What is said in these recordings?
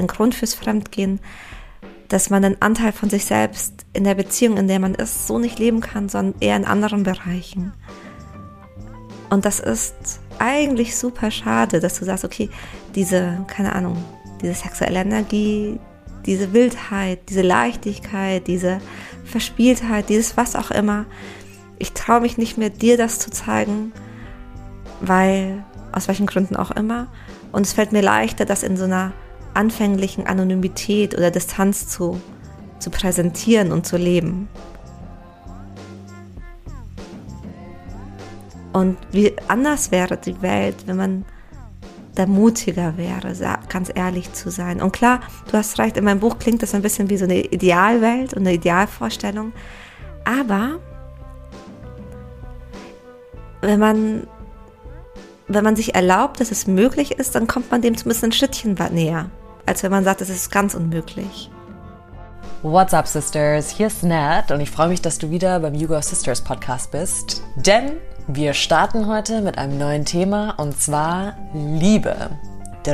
ein Grund fürs Fremdgehen, dass man den Anteil von sich selbst in der Beziehung, in der man ist, so nicht leben kann, sondern eher in anderen Bereichen. Und das ist eigentlich super schade, dass du sagst, okay, diese, keine Ahnung, diese sexuelle Energie, diese Wildheit, diese Leichtigkeit, diese Verspieltheit, dieses was auch immer, ich traue mich nicht mehr, dir das zu zeigen, weil, aus welchen Gründen auch immer. Und es fällt mir leichter, das in so einer anfänglichen Anonymität oder Distanz zu, zu präsentieren und zu leben. Und wie anders wäre die Welt, wenn man da mutiger wäre, ganz ehrlich zu sein. Und klar, du hast recht, in meinem Buch klingt das ein bisschen wie so eine Idealwelt und eine Idealvorstellung. Aber wenn man, wenn man sich erlaubt, dass es möglich ist, dann kommt man dem zumindest ein Schrittchen näher als wenn man sagt, es ist ganz unmöglich. What's up, Sisters? Hier ist Nat und ich freue mich, dass du wieder beim Hugo Sisters Podcast bist. Denn wir starten heute mit einem neuen Thema und zwar Liebe.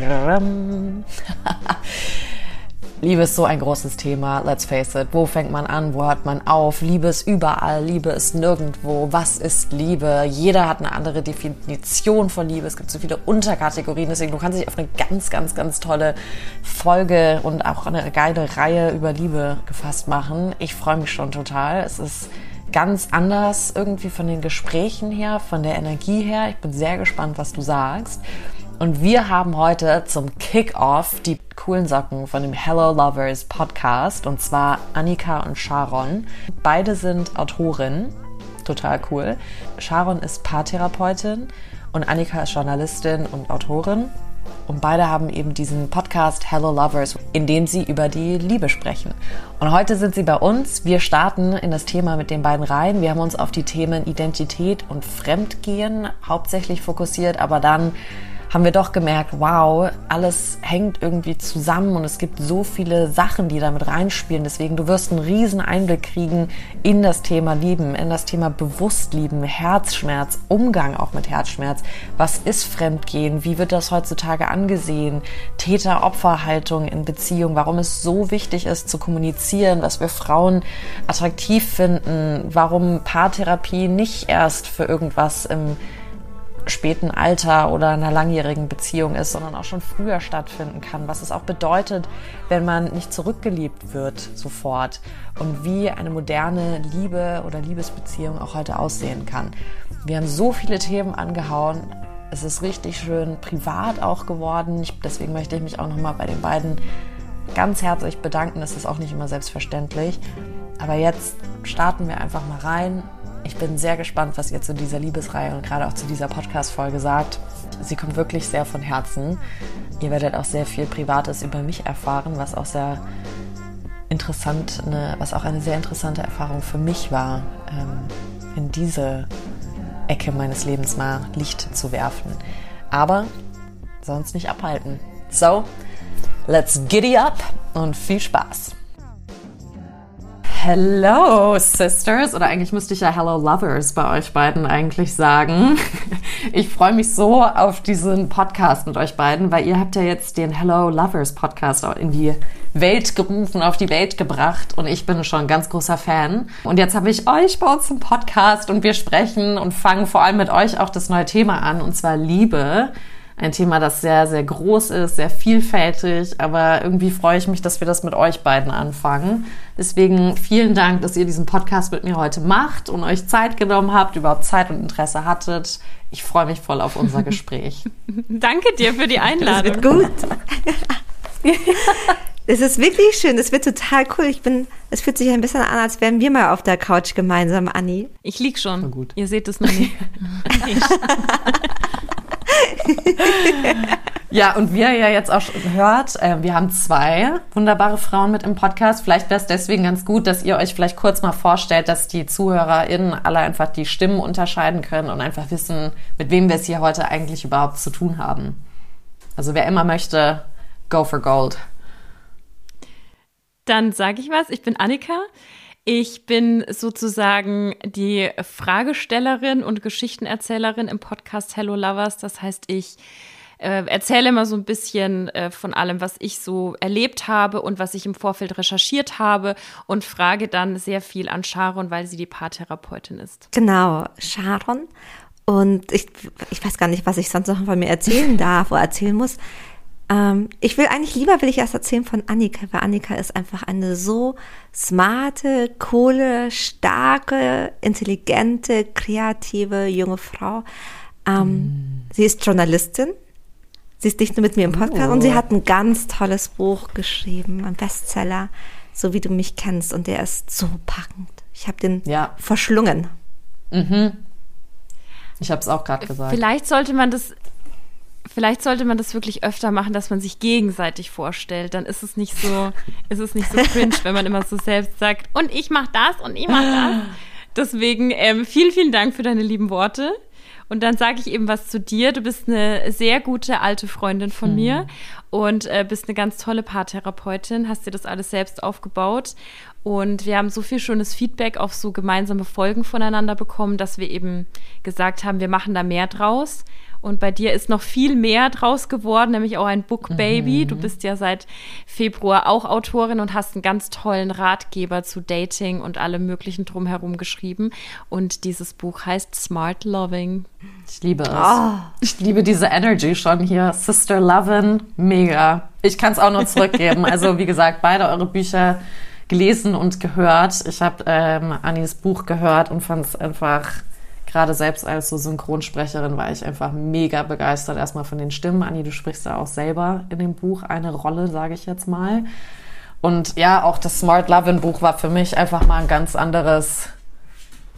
Liebe ist so ein großes Thema, let's face it. Wo fängt man an? Wo hört man auf? Liebe ist überall, Liebe ist nirgendwo. Was ist Liebe? Jeder hat eine andere Definition von Liebe. Es gibt so viele Unterkategorien, deswegen du kannst dich auf eine ganz, ganz, ganz tolle Folge und auch eine geile Reihe über Liebe gefasst machen. Ich freue mich schon total. Es ist ganz anders irgendwie von den Gesprächen her, von der Energie her. Ich bin sehr gespannt, was du sagst. Und wir haben heute zum Kick-Off die coolen Socken von dem Hello Lovers Podcast und zwar Annika und Sharon. Beide sind Autorinnen, total cool. Sharon ist Paartherapeutin und Annika ist Journalistin und Autorin. Und beide haben eben diesen Podcast Hello Lovers, in dem sie über die Liebe sprechen. Und heute sind sie bei uns. Wir starten in das Thema mit den beiden rein. Wir haben uns auf die Themen Identität und Fremdgehen hauptsächlich fokussiert, aber dann haben wir doch gemerkt, wow, alles hängt irgendwie zusammen und es gibt so viele Sachen, die damit reinspielen. Deswegen, du wirst einen riesen Einblick kriegen in das Thema Lieben, in das Thema Bewusstlieben, Herzschmerz, Umgang auch mit Herzschmerz. Was ist Fremdgehen? Wie wird das heutzutage angesehen? Täter-Opfer-Haltung in Beziehung, warum es so wichtig ist zu kommunizieren, was wir Frauen attraktiv finden, warum Paartherapie nicht erst für irgendwas im späten Alter oder einer langjährigen Beziehung ist, sondern auch schon früher stattfinden kann, was es auch bedeutet, wenn man nicht zurückgeliebt wird sofort und wie eine moderne Liebe oder Liebesbeziehung auch heute aussehen kann. Wir haben so viele Themen angehauen. Es ist richtig schön privat auch geworden. Ich, deswegen möchte ich mich auch nochmal bei den beiden ganz herzlich bedanken. Das ist auch nicht immer selbstverständlich. Aber jetzt starten wir einfach mal rein ich bin sehr gespannt, was ihr zu dieser Liebesreihe und gerade auch zu dieser Podcast-Folge sagt. Sie kommt wirklich sehr von Herzen. Ihr werdet auch sehr viel Privates über mich erfahren, was auch sehr interessant, eine, was auch eine sehr interessante Erfahrung für mich war, ähm, in diese Ecke meines Lebens mal Licht zu werfen. Aber sonst nicht abhalten. So, let's giddy up und viel Spaß! Hello Sisters oder eigentlich müsste ich ja Hello Lovers bei euch beiden eigentlich sagen. Ich freue mich so auf diesen Podcast mit euch beiden, weil ihr habt ja jetzt den Hello Lovers Podcast in die Welt gerufen, auf die Welt gebracht und ich bin schon ein ganz großer Fan. Und jetzt habe ich euch bei uns im Podcast und wir sprechen und fangen vor allem mit euch auch das neue Thema an und zwar Liebe. Ein Thema, das sehr, sehr groß ist, sehr vielfältig, aber irgendwie freue ich mich, dass wir das mit euch beiden anfangen. Deswegen vielen Dank, dass ihr diesen Podcast mit mir heute macht und euch Zeit genommen habt, überhaupt Zeit und Interesse hattet. Ich freue mich voll auf unser Gespräch. Danke dir für die Einladung. Das wird gut. Es ist wirklich schön, es wird total cool. Ich bin, es fühlt sich ein bisschen an, als wären wir mal auf der Couch gemeinsam, Anni. Ich lieg schon. Gut. Ihr seht es noch nicht. ja, und wie ihr ja jetzt auch hört, äh, wir haben zwei wunderbare Frauen mit im Podcast. Vielleicht wäre es deswegen ganz gut, dass ihr euch vielleicht kurz mal vorstellt, dass die ZuhörerInnen alle einfach die Stimmen unterscheiden können und einfach wissen, mit wem wir es hier heute eigentlich überhaupt zu tun haben. Also wer immer möchte, go for gold. Dann sage ich was. Ich bin Annika. Ich bin sozusagen die Fragestellerin und Geschichtenerzählerin im Podcast Hello Lovers. Das heißt, ich äh, erzähle immer so ein bisschen äh, von allem, was ich so erlebt habe und was ich im Vorfeld recherchiert habe und frage dann sehr viel an Sharon, weil sie die Paartherapeutin ist. Genau, Sharon. Und ich, ich weiß gar nicht, was ich sonst noch von mir erzählen darf oder erzählen muss. Ähm, ich will eigentlich lieber will ich erst erzählen von Annika, weil Annika ist einfach eine so smarte, coole, starke, intelligente, kreative junge Frau. Ähm, mm. Sie ist Journalistin. Sie ist nicht nur mit mir im Podcast oh. und sie oh. hat ein ganz tolles Buch geschrieben, ein Bestseller, so wie du mich kennst. Und der ist so packend. Ich habe den ja. verschlungen. Mhm. Ich habe es auch gerade gesagt. Vielleicht sollte man das Vielleicht sollte man das wirklich öfter machen, dass man sich gegenseitig vorstellt. Dann ist es nicht so, ist es nicht so cringe, wenn man immer so selbst sagt, und ich mach das und ich mach das. Deswegen ähm, vielen, vielen Dank für deine lieben Worte. Und dann sage ich eben was zu dir. Du bist eine sehr gute alte Freundin von hm. mir und äh, bist eine ganz tolle Paartherapeutin, hast dir das alles selbst aufgebaut. Und wir haben so viel schönes Feedback auf so gemeinsame Folgen voneinander bekommen, dass wir eben gesagt haben, wir machen da mehr draus. Und bei dir ist noch viel mehr draus geworden, nämlich auch ein Book Baby. Mhm. Du bist ja seit Februar auch Autorin und hast einen ganz tollen Ratgeber zu Dating und allem Möglichen drumherum geschrieben. Und dieses Buch heißt Smart Loving. Ich liebe es. Oh. Ich liebe diese Energy schon hier. Sister Lovin, mega. Ich kann es auch nur zurückgeben. also, wie gesagt, beide eure Bücher gelesen und gehört. Ich habe ähm, Annis Buch gehört und fand es einfach gerade selbst als so Synchronsprecherin war ich einfach mega begeistert erstmal von den Stimmen. Anni, du sprichst ja auch selber in dem Buch eine Rolle, sage ich jetzt mal. Und ja, auch das Smart Lovin Buch war für mich einfach mal ein ganz anderes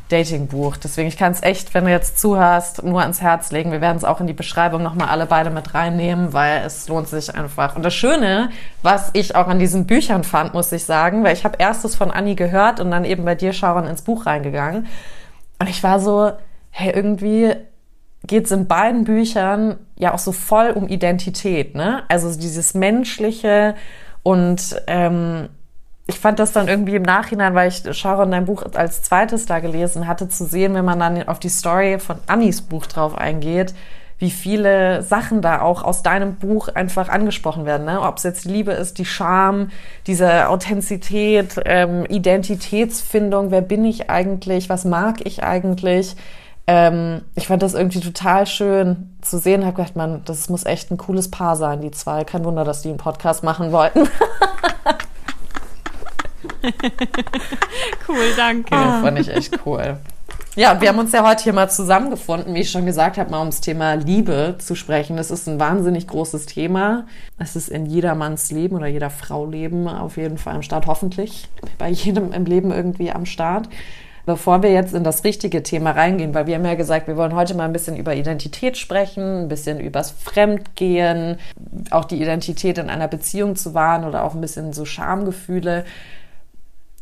Dating-Buch. Deswegen, ich kann es echt, wenn du jetzt zuhörst, nur ans Herz legen. Wir werden es auch in die Beschreibung nochmal alle beide mit reinnehmen, weil es lohnt sich einfach. Und das Schöne, was ich auch an diesen Büchern fand, muss ich sagen, weil ich habe erstes von Anni gehört und dann eben bei dir, Sharon, ins Buch reingegangen. Und ich war so, hey, irgendwie geht es in beiden Büchern ja auch so voll um Identität, ne? Also dieses menschliche und ähm, ich fand das dann irgendwie im Nachhinein, weil ich Sharon dein Buch als zweites da gelesen hatte, zu sehen, wenn man dann auf die Story von Annis Buch drauf eingeht, wie viele Sachen da auch aus deinem Buch einfach angesprochen werden. Ne? Ob es jetzt Liebe ist, die Scham, diese Authentizität, ähm, Identitätsfindung, wer bin ich eigentlich, was mag ich eigentlich. Ähm, ich fand das irgendwie total schön zu sehen. Habe gedacht, man, das muss echt ein cooles Paar sein, die zwei. Kein Wunder, dass die einen Podcast machen wollten. cool, danke. Ja, fand ich echt cool. Ja, und wir haben uns ja heute hier mal zusammengefunden, wie ich schon gesagt habe, mal ums Thema Liebe zu sprechen. Das ist ein wahnsinnig großes Thema. Es ist in jedermanns Leben oder jeder Frau Leben auf jeden Fall am Start, hoffentlich bei jedem im Leben irgendwie am Start. Bevor wir jetzt in das richtige Thema reingehen, weil wir haben ja gesagt, wir wollen heute mal ein bisschen über Identität sprechen, ein bisschen übers Fremdgehen, auch die Identität in einer Beziehung zu wahren oder auch ein bisschen so Schamgefühle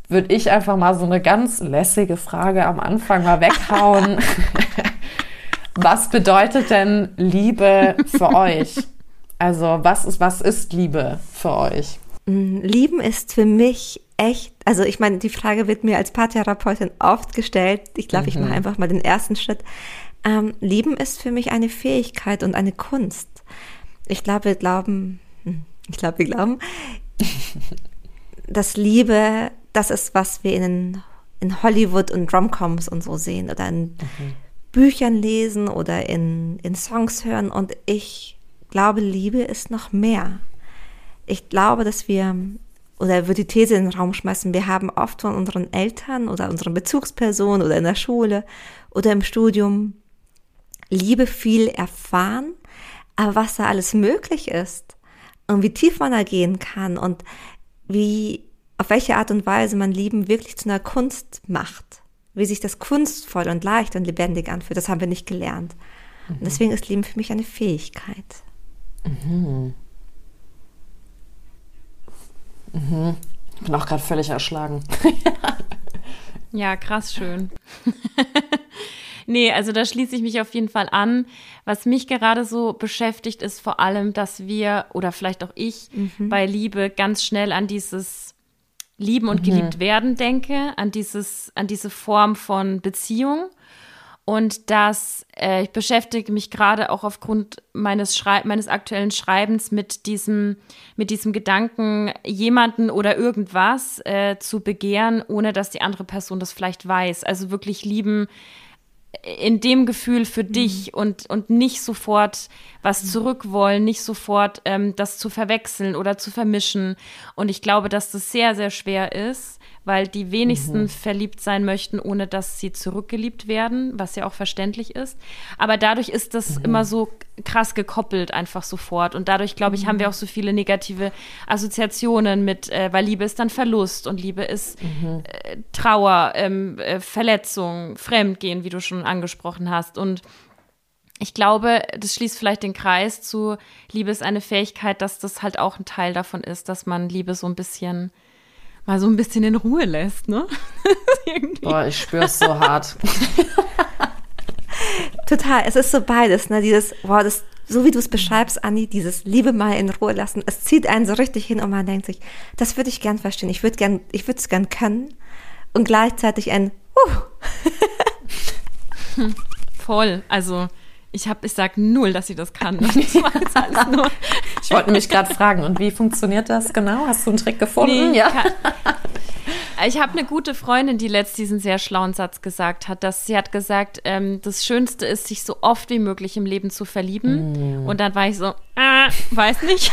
würde ich einfach mal so eine ganz lässige Frage am Anfang mal weghauen. was bedeutet denn Liebe für euch? Also was ist, was ist Liebe für euch? Mm, Lieben ist für mich echt, also ich meine, die Frage wird mir als Paartherapeutin oft gestellt. Ich glaube, mhm. ich mache mhm. einfach mal den ersten Schritt. Ähm, Lieben ist für mich eine Fähigkeit und eine Kunst. Ich glaube, wir glauben, hm, ich glaube, wir glauben, dass Liebe das ist, was wir in, in Hollywood und Romcoms und so sehen oder in mhm. Büchern lesen oder in, in Songs hören. Und ich glaube, Liebe ist noch mehr. Ich glaube, dass wir, oder würde die These in den Raum schmeißen, wir haben oft von unseren Eltern oder unseren Bezugspersonen oder in der Schule oder im Studium Liebe viel erfahren, aber was da alles möglich ist und wie tief man da gehen kann und wie auf welche Art und Weise man Lieben wirklich zu einer Kunst macht. Wie sich das kunstvoll und leicht und lebendig anfühlt, das haben wir nicht gelernt. Mhm. Und deswegen ist Lieben für mich eine Fähigkeit. Mhm. Mhm. Ich bin auch gerade völlig erschlagen. ja, krass schön. nee, also da schließe ich mich auf jeden Fall an. Was mich gerade so beschäftigt, ist vor allem, dass wir oder vielleicht auch ich mhm. bei Liebe ganz schnell an dieses lieben und geliebt mhm. werden denke, an dieses, an diese Form von Beziehung. Und dass äh, ich beschäftige mich gerade auch aufgrund meines Schrei meines aktuellen Schreibens mit diesem mit diesem Gedanken jemanden oder irgendwas äh, zu begehren, ohne dass die andere Person das vielleicht weiß. Also wirklich lieben in dem Gefühl für mhm. dich und, und nicht sofort was mhm. zurückwollen, nicht sofort ähm, das zu verwechseln oder zu vermischen. Und ich glaube, dass das sehr, sehr schwer ist, weil die wenigsten mhm. verliebt sein möchten, ohne dass sie zurückgeliebt werden, was ja auch verständlich ist. Aber dadurch ist das mhm. immer so krass gekoppelt einfach sofort. Und dadurch, glaube ich, haben wir mhm. auch so viele negative Assoziationen mit, äh, weil Liebe ist dann Verlust und Liebe ist mhm. äh, Trauer, ähm, äh, Verletzung, Fremdgehen, wie du schon angesprochen hast. Und ich glaube, das schließt vielleicht den Kreis zu Liebe ist eine Fähigkeit, dass das halt auch ein Teil davon ist, dass man Liebe so ein bisschen mal so ein bisschen in Ruhe lässt, ne? Boah, ich spüre es so hart. Total, es ist so beides, ne? Dieses, boah, das, so wie du es beschreibst, Anni, dieses Liebe mal in Ruhe lassen, es zieht einen so richtig hin und man denkt sich, das würde ich gern verstehen, ich würde gern, ich würde es gern können und gleichzeitig ein, uh. Voll, also ich habe, ich sag null, dass sie das kann. Das ich wollte nämlich gerade fragen, und wie funktioniert das genau? Hast du einen Trick gefunden? Nee, ja. Ich habe eine gute Freundin, die letzt diesen sehr schlauen Satz gesagt hat, dass sie hat gesagt, ähm, das Schönste ist, sich so oft wie möglich im Leben zu verlieben. Mm. Und dann war ich so, äh, weiß nicht.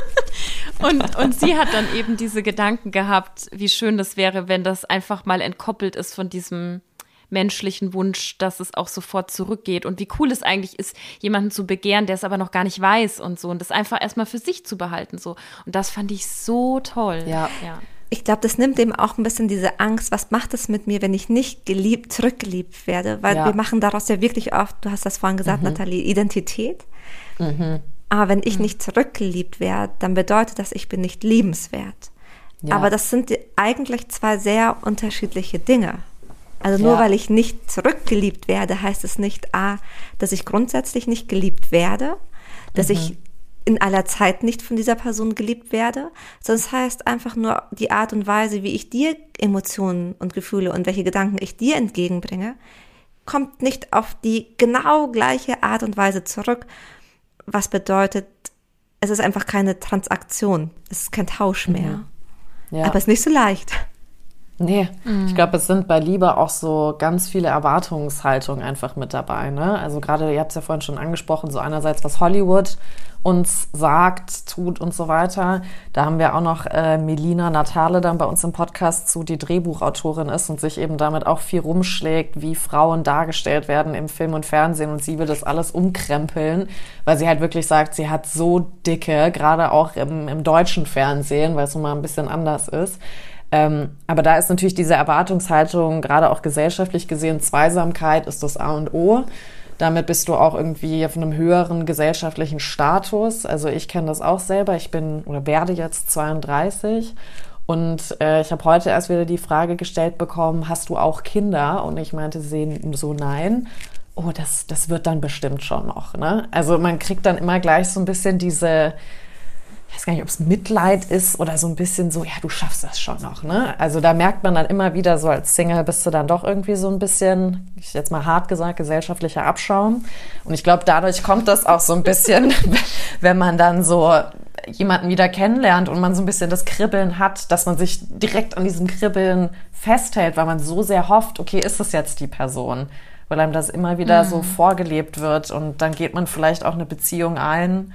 und, und sie hat dann eben diese Gedanken gehabt, wie schön das wäre, wenn das einfach mal entkoppelt ist von diesem menschlichen Wunsch, dass es auch sofort zurückgeht und wie cool es eigentlich ist, jemanden zu begehren, der es aber noch gar nicht weiß und so und das einfach erstmal für sich zu behalten so und das fand ich so toll. Ja. ja. Ich glaube, das nimmt eben auch ein bisschen diese Angst, was macht es mit mir, wenn ich nicht geliebt, zurückgeliebt werde, weil ja. wir machen daraus ja wirklich oft, du hast das vorhin gesagt, mhm. Nathalie, Identität. Mhm. Aber wenn ich mhm. nicht zurückgeliebt werde, dann bedeutet das, ich bin nicht liebenswert. Ja. Aber das sind eigentlich zwei sehr unterschiedliche Dinge. Also nur ja. weil ich nicht zurückgeliebt werde, heißt es nicht, a, dass ich grundsätzlich nicht geliebt werde, dass mhm. ich in aller Zeit nicht von dieser Person geliebt werde, sondern es heißt einfach nur die Art und Weise, wie ich dir Emotionen und Gefühle und welche Gedanken ich dir entgegenbringe, kommt nicht auf die genau gleiche Art und Weise zurück, was bedeutet, es ist einfach keine Transaktion, es ist kein Tausch mehr. Mhm. Ja. Aber es ist nicht so leicht. Nee, mhm. ich glaube, es sind bei Liebe auch so ganz viele Erwartungshaltungen einfach mit dabei. Ne? Also gerade, ihr habt es ja vorhin schon angesprochen, so einerseits, was Hollywood uns sagt, tut und so weiter. Da haben wir auch noch äh, Melina Natale dann bei uns im Podcast zu, die Drehbuchautorin ist und sich eben damit auch viel rumschlägt, wie Frauen dargestellt werden im Film und Fernsehen und sie will das alles umkrempeln, weil sie halt wirklich sagt, sie hat so dicke, gerade auch im, im deutschen Fernsehen, weil es nun mal ein bisschen anders ist, aber da ist natürlich diese Erwartungshaltung, gerade auch gesellschaftlich gesehen, Zweisamkeit ist das A und O. Damit bist du auch irgendwie auf einem höheren gesellschaftlichen Status. Also ich kenne das auch selber. Ich bin oder werde jetzt 32 und äh, ich habe heute erst wieder die Frage gestellt bekommen, hast du auch Kinder? Und ich meinte so nein. Oh, das, das wird dann bestimmt schon noch. Ne? Also man kriegt dann immer gleich so ein bisschen diese weiß gar nicht, ob es Mitleid ist oder so ein bisschen so, ja, du schaffst das schon noch. Ne? Also da merkt man dann immer wieder so als Single bist du dann doch irgendwie so ein bisschen, ich jetzt mal hart gesagt, gesellschaftlicher Abschaum. Und ich glaube, dadurch kommt das auch so ein bisschen, wenn man dann so jemanden wieder kennenlernt und man so ein bisschen das Kribbeln hat, dass man sich direkt an diesem Kribbeln festhält, weil man so sehr hofft, okay, ist es jetzt die Person? Weil einem das immer wieder mhm. so vorgelebt wird und dann geht man vielleicht auch eine Beziehung ein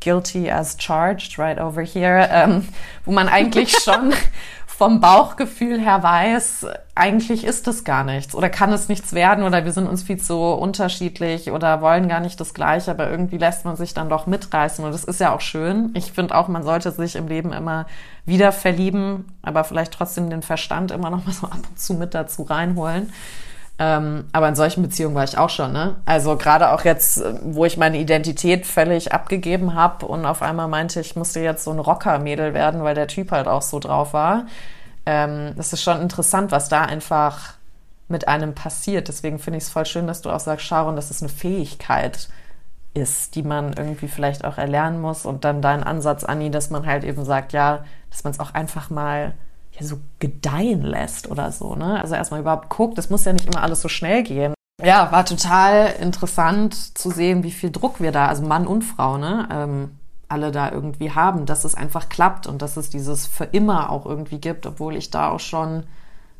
guilty as charged right over here, ähm, wo man eigentlich schon vom Bauchgefühl her weiß, eigentlich ist es gar nichts oder kann es nichts werden oder wir sind uns viel zu unterschiedlich oder wollen gar nicht das Gleiche, aber irgendwie lässt man sich dann doch mitreißen und das ist ja auch schön. Ich finde auch, man sollte sich im Leben immer wieder verlieben, aber vielleicht trotzdem den Verstand immer noch mal so ab und zu mit dazu reinholen. Ähm, aber in solchen Beziehungen war ich auch schon, ne? Also gerade auch jetzt, wo ich meine Identität völlig abgegeben habe und auf einmal meinte, ich musste jetzt so ein Rocker-Mädel werden, weil der Typ halt auch so drauf war. Ähm, das ist schon interessant, was da einfach mit einem passiert. Deswegen finde ich es voll schön, dass du auch sagst, Sharon, dass es eine Fähigkeit ist, die man irgendwie vielleicht auch erlernen muss. Und dann dein Ansatz, Anni, dass man halt eben sagt, ja, dass man es auch einfach mal so gedeihen lässt oder so. Ne? Also erstmal überhaupt guckt, das muss ja nicht immer alles so schnell gehen. ja, war total interessant zu sehen, wie viel Druck wir da, also Mann und Frau, ne, ähm, alle da irgendwie haben, dass es einfach klappt und dass es dieses für immer auch irgendwie gibt, obwohl ich da auch schon ein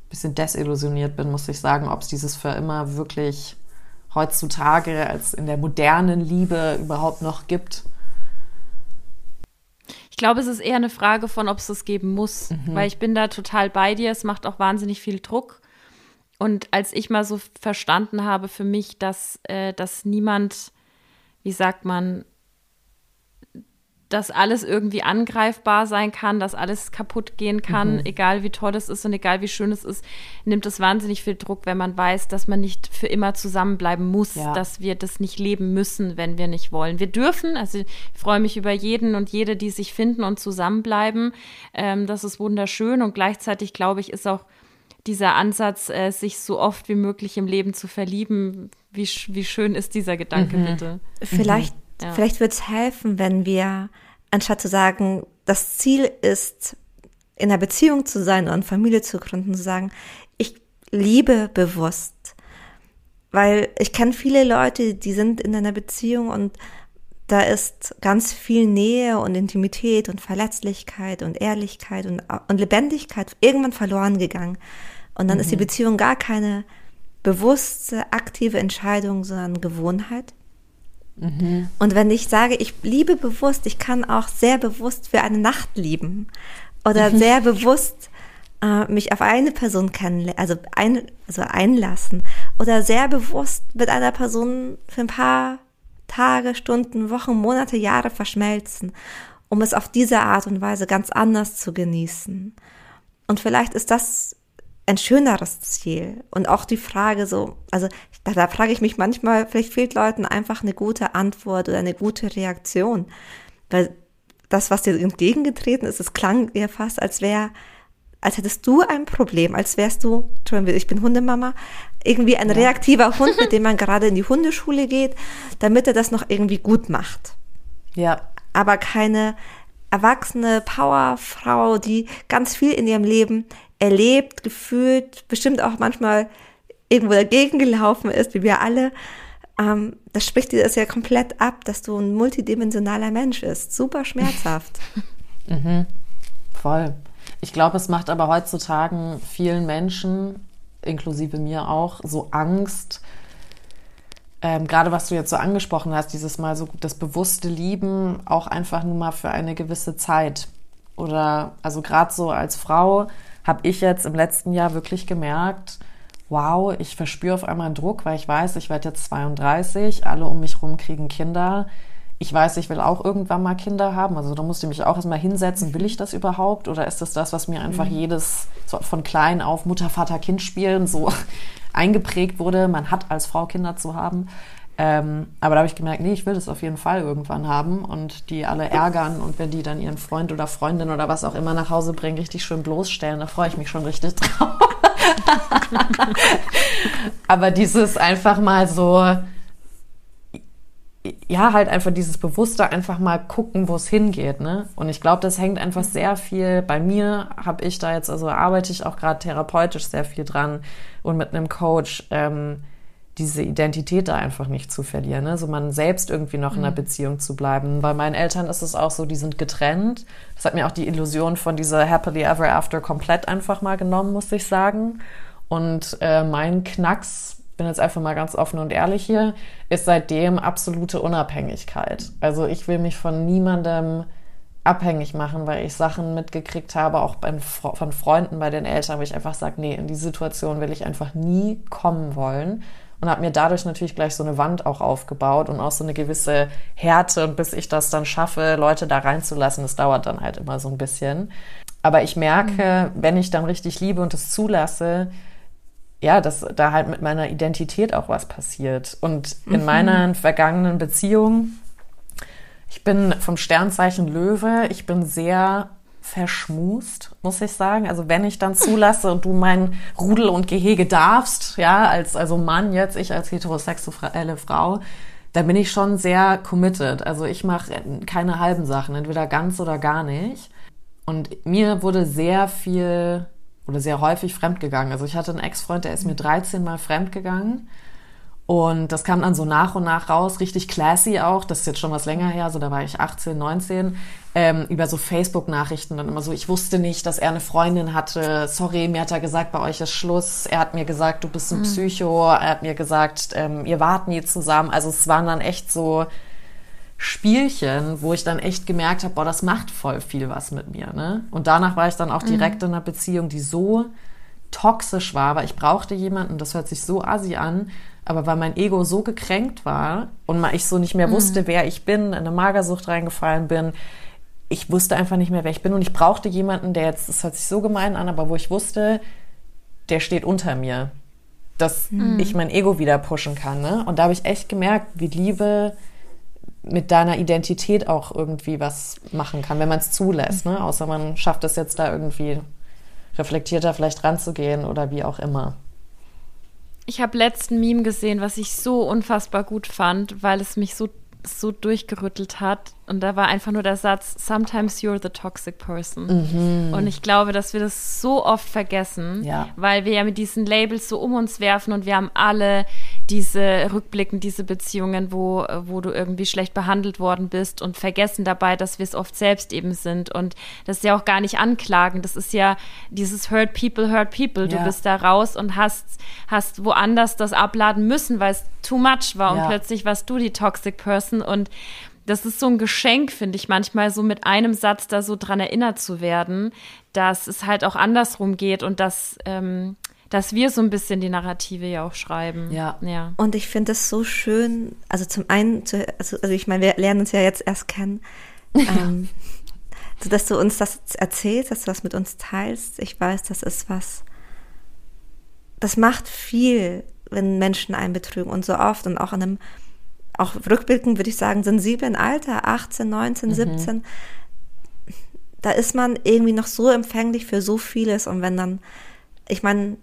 bisschen desillusioniert bin, muss ich sagen, ob es dieses für immer wirklich heutzutage als in der modernen Liebe überhaupt noch gibt. Ich glaube, es ist eher eine Frage von, ob es das geben muss, mhm. weil ich bin da total bei dir. Es macht auch wahnsinnig viel Druck. Und als ich mal so verstanden habe für mich, dass, äh, dass niemand, wie sagt man, dass alles irgendwie angreifbar sein kann, dass alles kaputt gehen kann, mhm. egal wie toll es ist und egal wie schön es ist, nimmt es wahnsinnig viel Druck, wenn man weiß, dass man nicht für immer zusammenbleiben muss, ja. dass wir das nicht leben müssen, wenn wir nicht wollen. Wir dürfen, also ich freue mich über jeden und jede, die sich finden und zusammenbleiben. Ähm, das ist wunderschön und gleichzeitig glaube ich, ist auch dieser Ansatz, äh, sich so oft wie möglich im Leben zu verlieben, wie, wie schön ist dieser Gedanke mhm. bitte? Vielleicht ja. Vielleicht wird es helfen, wenn wir, anstatt zu sagen, das Ziel ist, in einer Beziehung zu sein und eine Familie zu gründen, zu sagen, ich liebe bewusst. Weil ich kenne viele Leute, die sind in einer Beziehung und da ist ganz viel Nähe und Intimität und Verletzlichkeit und Ehrlichkeit und, und Lebendigkeit irgendwann verloren gegangen. Und dann mhm. ist die mhm. Beziehung gar keine bewusste, aktive Entscheidung, sondern Gewohnheit. Mhm. Und wenn ich sage, ich liebe bewusst, ich kann auch sehr bewusst für eine Nacht lieben oder mhm. sehr bewusst äh, mich auf eine Person kennenlernen, also, ein, also einlassen oder sehr bewusst mit einer Person für ein paar Tage, Stunden, Wochen, Monate, Jahre verschmelzen, um es auf diese Art und Weise ganz anders zu genießen. Und vielleicht ist das ein schöneres Ziel. Und auch die Frage so, also da, da frage ich mich manchmal, vielleicht fehlt Leuten einfach eine gute Antwort oder eine gute Reaktion. Weil das, was dir entgegengetreten ist, es klang eher fast, als wäre, als hättest du ein Problem, als wärst du, ich bin Hundemama, irgendwie ein ja. reaktiver Hund, mit dem man gerade in die Hundeschule geht, damit er das noch irgendwie gut macht. Ja. Aber keine erwachsene Powerfrau, die ganz viel in ihrem Leben erlebt, gefühlt, bestimmt auch manchmal irgendwo dagegen gelaufen ist, wie wir alle. Ähm, das spricht dir das ja komplett ab, dass du ein multidimensionaler Mensch bist. Super schmerzhaft. mhm. Voll. Ich glaube, es macht aber heutzutage vielen Menschen, inklusive mir auch, so Angst, ähm, gerade was du jetzt so angesprochen hast, dieses Mal so das bewusste Lieben auch einfach nur mal für eine gewisse Zeit. Oder also gerade so als Frau habe ich jetzt im letzten Jahr wirklich gemerkt, wow, ich verspüre auf einmal einen Druck, weil ich weiß, ich werde jetzt 32, alle um mich herum kriegen Kinder. Ich weiß, ich will auch irgendwann mal Kinder haben. Also da musste ich mich auch erstmal hinsetzen, will ich das überhaupt? Oder ist das das, was mir einfach mhm. jedes so von klein auf Mutter, Vater, Kind spielen so eingeprägt wurde? Man hat als Frau Kinder zu haben. Ähm, aber da habe ich gemerkt, nee, ich will das auf jeden Fall irgendwann haben und die alle ärgern und wenn die dann ihren Freund oder Freundin oder was auch immer nach Hause bringen, richtig schön bloßstellen, da freue ich mich schon richtig drauf. aber dieses einfach mal so, ja, halt einfach dieses Bewusste einfach mal gucken, wo es hingeht, ne? Und ich glaube, das hängt einfach sehr viel, bei mir habe ich da jetzt, also arbeite ich auch gerade therapeutisch sehr viel dran und mit einem Coach, ähm, diese Identität da einfach nicht zu verlieren, ne? so man selbst irgendwie noch in einer mhm. Beziehung zu bleiben. Bei meinen Eltern ist es auch so, die sind getrennt. Das hat mir auch die Illusion von dieser Happily Ever After komplett einfach mal genommen, muss ich sagen. Und äh, mein Knacks, bin jetzt einfach mal ganz offen und ehrlich hier, ist seitdem absolute Unabhängigkeit. Also ich will mich von niemandem abhängig machen, weil ich Sachen mitgekriegt habe, auch beim, von Freunden bei den Eltern, wo ich einfach sage, nee, in die Situation will ich einfach nie kommen wollen und habe mir dadurch natürlich gleich so eine Wand auch aufgebaut und auch so eine gewisse Härte und bis ich das dann schaffe, Leute da reinzulassen, das dauert dann halt immer so ein bisschen. Aber ich merke, mhm. wenn ich dann richtig liebe und es zulasse, ja, dass da halt mit meiner Identität auch was passiert. Und in mhm. meiner vergangenen Beziehung, ich bin vom Sternzeichen Löwe, ich bin sehr verschmust, muss ich sagen. Also wenn ich dann zulasse und du mein Rudel und Gehege darfst, ja, als also Mann jetzt, ich als heterosexuelle Frau, dann bin ich schon sehr committed. Also ich mache keine halben Sachen, entweder ganz oder gar nicht. Und mir wurde sehr viel oder sehr häufig fremdgegangen. Also ich hatte einen Ex-Freund, der ist mir 13 Mal fremdgegangen. Und das kam dann so nach und nach raus, richtig classy auch. Das ist jetzt schon was länger her, so da war ich 18, 19. Ähm, über so Facebook-Nachrichten dann immer so, ich wusste nicht, dass er eine Freundin hatte. Sorry, mir hat er gesagt, bei euch ist Schluss. Er hat mir gesagt, du bist ein mhm. Psycho. Er hat mir gesagt, ähm, ihr wart nie zusammen. Also es waren dann echt so Spielchen, wo ich dann echt gemerkt habe, boah, das macht voll viel was mit mir. Ne? Und danach war ich dann auch direkt mhm. in einer Beziehung, die so toxisch war, weil ich brauchte jemanden, das hört sich so assi an, aber weil mein Ego so gekränkt war und ich so nicht mehr mhm. wusste, wer ich bin, in eine Magersucht reingefallen bin, ich wusste einfach nicht mehr, wer ich bin und ich brauchte jemanden, der jetzt, das hört sich so gemein an, aber wo ich wusste, der steht unter mir, dass mhm. ich mein Ego wieder pushen kann. Ne? Und da habe ich echt gemerkt, wie Liebe mit deiner Identität auch irgendwie was machen kann, wenn man es zulässt. Ne? Außer man schafft es jetzt da irgendwie reflektierter vielleicht ranzugehen oder wie auch immer. Ich habe letzten Meme gesehen, was ich so unfassbar gut fand, weil es mich so so durchgerüttelt hat. Und da war einfach nur der Satz, sometimes you're the toxic person. Mhm. Und ich glaube, dass wir das so oft vergessen, ja. weil wir ja mit diesen Labels so um uns werfen und wir haben alle diese Rückblicken, diese Beziehungen, wo, wo du irgendwie schlecht behandelt worden bist und vergessen dabei, dass wir es oft selbst eben sind. Und das ist ja auch gar nicht anklagen. Das ist ja dieses Hurt People, Hurt People. Ja. Du bist da raus und hast, hast woanders das abladen müssen, weil es too much war. Ja. Und plötzlich warst du die Toxic Person. Und das ist so ein Geschenk, finde ich, manchmal so mit einem Satz da so dran erinnert zu werden, dass es halt auch andersrum geht und dass, ähm, dass wir so ein bisschen die Narrative ja auch schreiben. Ja. ja. Und ich finde es so schön, also zum einen, also, also ich meine, wir lernen uns ja jetzt erst kennen, ähm, so dass du uns das erzählst, dass du das mit uns teilst. Ich weiß, das ist was, das macht viel, wenn Menschen einen betrügen und so oft und auch in einem, auch rückblickend würde ich sagen, sensiblen Alter, 18, 19, mhm. 17, da ist man irgendwie noch so empfänglich für so vieles und wenn dann, ich meine,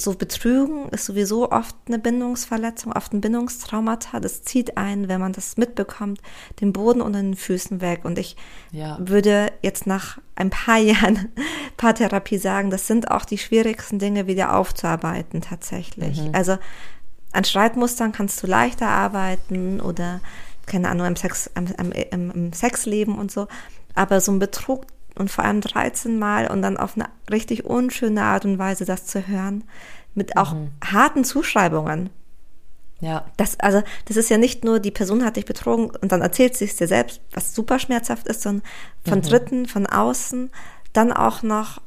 so Betrügen ist sowieso oft eine Bindungsverletzung, oft ein Bindungstraumata. Das zieht ein, wenn man das mitbekommt, den Boden unter den Füßen weg. Und ich ja. würde jetzt nach ein paar Jahren Paartherapie sagen, das sind auch die schwierigsten Dinge wieder aufzuarbeiten tatsächlich. Mhm. Also an Streitmustern kannst du leichter arbeiten oder keine Ahnung, im, Sex, im, im, im Sexleben und so. Aber so ein Betrug, und vor allem 13 Mal und dann auf eine richtig unschöne Art und Weise das zu hören, mit auch mhm. harten Zuschreibungen. Ja. Das, also, das ist ja nicht nur, die Person hat dich betrogen und dann erzählt sie es dir selbst, was super schmerzhaft ist, sondern von mhm. Dritten, von außen, dann auch noch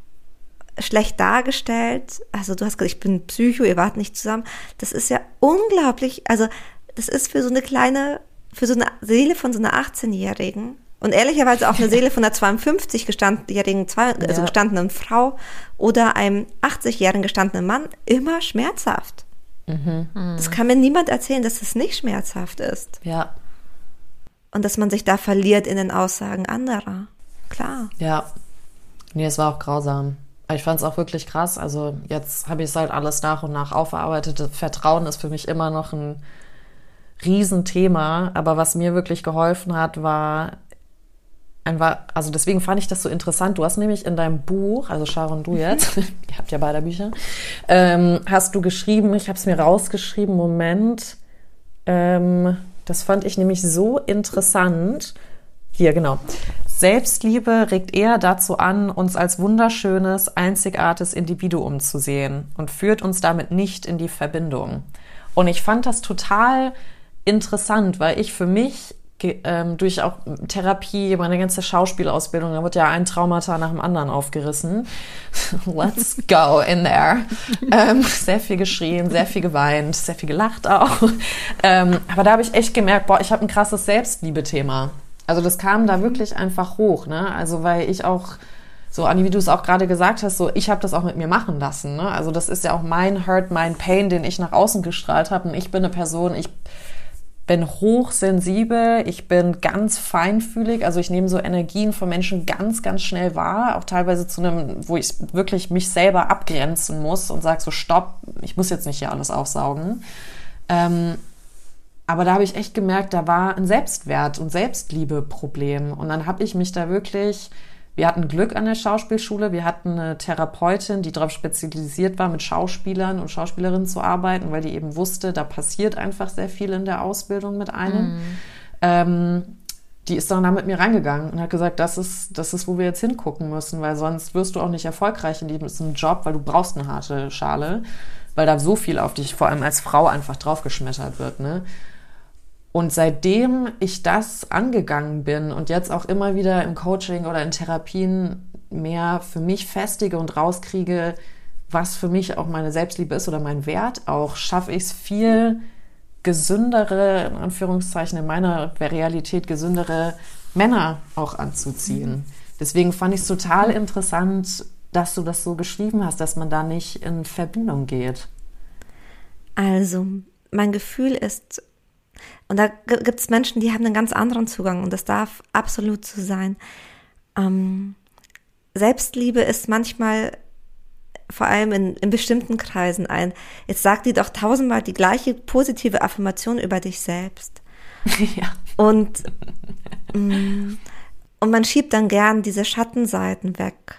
schlecht dargestellt. Also, du hast gesagt, ich bin Psycho, ihr wart nicht zusammen. Das ist ja unglaublich, also, das ist für so eine kleine, für so eine Seele von so einer 18-Jährigen und ehrlicherweise auch eine Seele von einer 52 gestandenen, also gestandenen Frau oder einem 80-jährigen gestandenen Mann immer schmerzhaft. Mhm. Das kann mir niemand erzählen, dass es nicht schmerzhaft ist. Ja. Und dass man sich da verliert in den Aussagen anderer. Klar. Ja. Nee, es war auch grausam. Ich fand es auch wirklich krass. Also jetzt habe ich es halt alles nach und nach aufgearbeitet. Vertrauen ist für mich immer noch ein Riesenthema. Aber was mir wirklich geholfen hat, war also deswegen fand ich das so interessant. Du hast nämlich in deinem Buch, also Sharon, du jetzt, ihr habt ja beide Bücher, ähm, hast du geschrieben, ich habe es mir rausgeschrieben, Moment, ähm, das fand ich nämlich so interessant. Hier, genau. Selbstliebe regt eher dazu an, uns als wunderschönes, einzigartiges Individuum zu sehen und führt uns damit nicht in die Verbindung. Und ich fand das total interessant, weil ich für mich ähm, durch auch Therapie, meine ganze Schauspielausbildung, da wird ja ein Traumata nach dem anderen aufgerissen. Let's go in there. ähm, sehr viel geschrien, sehr viel geweint, sehr viel gelacht auch. Ähm, aber da habe ich echt gemerkt, boah, ich habe ein krasses Selbstliebe-Thema. Also das kam da wirklich einfach hoch, ne? Also weil ich auch so, Anni, wie du es auch gerade gesagt hast, so ich habe das auch mit mir machen lassen. Ne? Also das ist ja auch mein Hurt, mein Pain, den ich nach außen gestrahlt habe. Und ich bin eine Person, ich bin hochsensibel, ich bin ganz feinfühlig, also ich nehme so Energien von Menschen ganz, ganz schnell wahr, auch teilweise zu einem, wo ich wirklich mich selber abgrenzen muss und sage so, stopp, ich muss jetzt nicht hier alles aufsaugen. Ähm, aber da habe ich echt gemerkt, da war ein Selbstwert- und Selbstliebe-Problem. Und dann habe ich mich da wirklich wir hatten Glück an der Schauspielschule. Wir hatten eine Therapeutin, die darauf spezialisiert war, mit Schauspielern und Schauspielerinnen zu arbeiten, weil die eben wusste, da passiert einfach sehr viel in der Ausbildung mit einem. Mhm. Ähm, die ist dann da mit mir reingegangen und hat gesagt, das ist, das ist, wo wir jetzt hingucken müssen, weil sonst wirst du auch nicht erfolgreich in diesem Job, weil du brauchst eine harte Schale, weil da so viel auf dich, vor allem als Frau, einfach draufgeschmettert wird. Ne? Und seitdem ich das angegangen bin und jetzt auch immer wieder im Coaching oder in Therapien mehr für mich festige und rauskriege, was für mich auch meine Selbstliebe ist oder mein Wert auch, schaffe ich es viel gesündere, in Anführungszeichen in meiner Realität gesündere Männer auch anzuziehen. Deswegen fand ich es total interessant, dass du das so geschrieben hast, dass man da nicht in Verbindung geht. Also, mein Gefühl ist, und da gibt es Menschen, die haben einen ganz anderen Zugang und das darf absolut so sein. Ähm, Selbstliebe ist manchmal vor allem in, in bestimmten Kreisen ein. Jetzt sag dir doch tausendmal die gleiche positive Affirmation über dich selbst. Ja. Und, mm, und man schiebt dann gern diese Schattenseiten weg.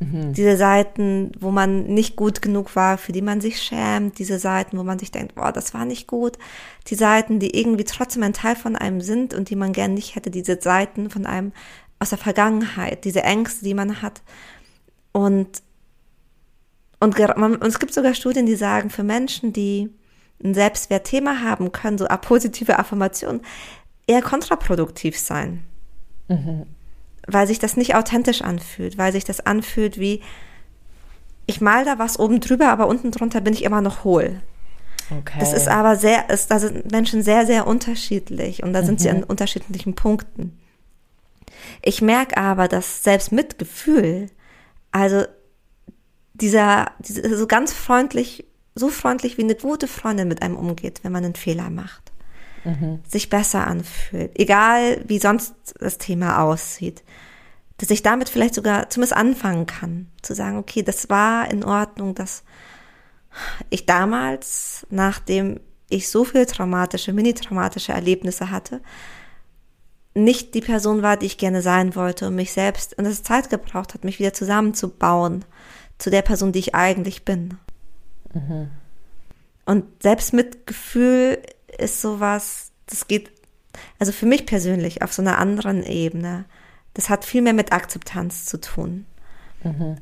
Mhm. Diese Seiten, wo man nicht gut genug war, für die man sich schämt, diese Seiten, wo man sich denkt, boah, das war nicht gut, die Seiten, die irgendwie trotzdem ein Teil von einem sind und die man gern nicht hätte, diese Seiten von einem aus der Vergangenheit, diese Ängste, die man hat. Und und, und es gibt sogar Studien, die sagen, für Menschen, die ein Selbstwertthema haben, können so positive Affirmationen eher kontraproduktiv sein. Mhm. Weil sich das nicht authentisch anfühlt, weil sich das anfühlt wie, ich mal da was oben drüber, aber unten drunter bin ich immer noch hohl. Okay. Das ist aber sehr, ist, da sind Menschen sehr, sehr unterschiedlich und da sind mhm. sie an unterschiedlichen Punkten. Ich merke aber, dass selbst Mitgefühl, also dieser, dieser so ganz freundlich, so freundlich wie eine gute Freundin mit einem umgeht, wenn man einen Fehler macht. Mhm. Sich besser anfühlt, egal wie sonst das Thema aussieht. Dass ich damit vielleicht sogar zumindest anfangen kann, zu sagen, okay, das war in Ordnung, dass ich damals, nachdem ich so viel traumatische, mini-traumatische Erlebnisse hatte, nicht die Person war, die ich gerne sein wollte und mich selbst, und es Zeit gebraucht hat, mich wieder zusammenzubauen zu der Person, die ich eigentlich bin. Mhm. Und Selbstmitgefühl ist sowas, das geht, also für mich persönlich auf so einer anderen Ebene. Das hat viel mehr mit Akzeptanz zu tun. Mhm.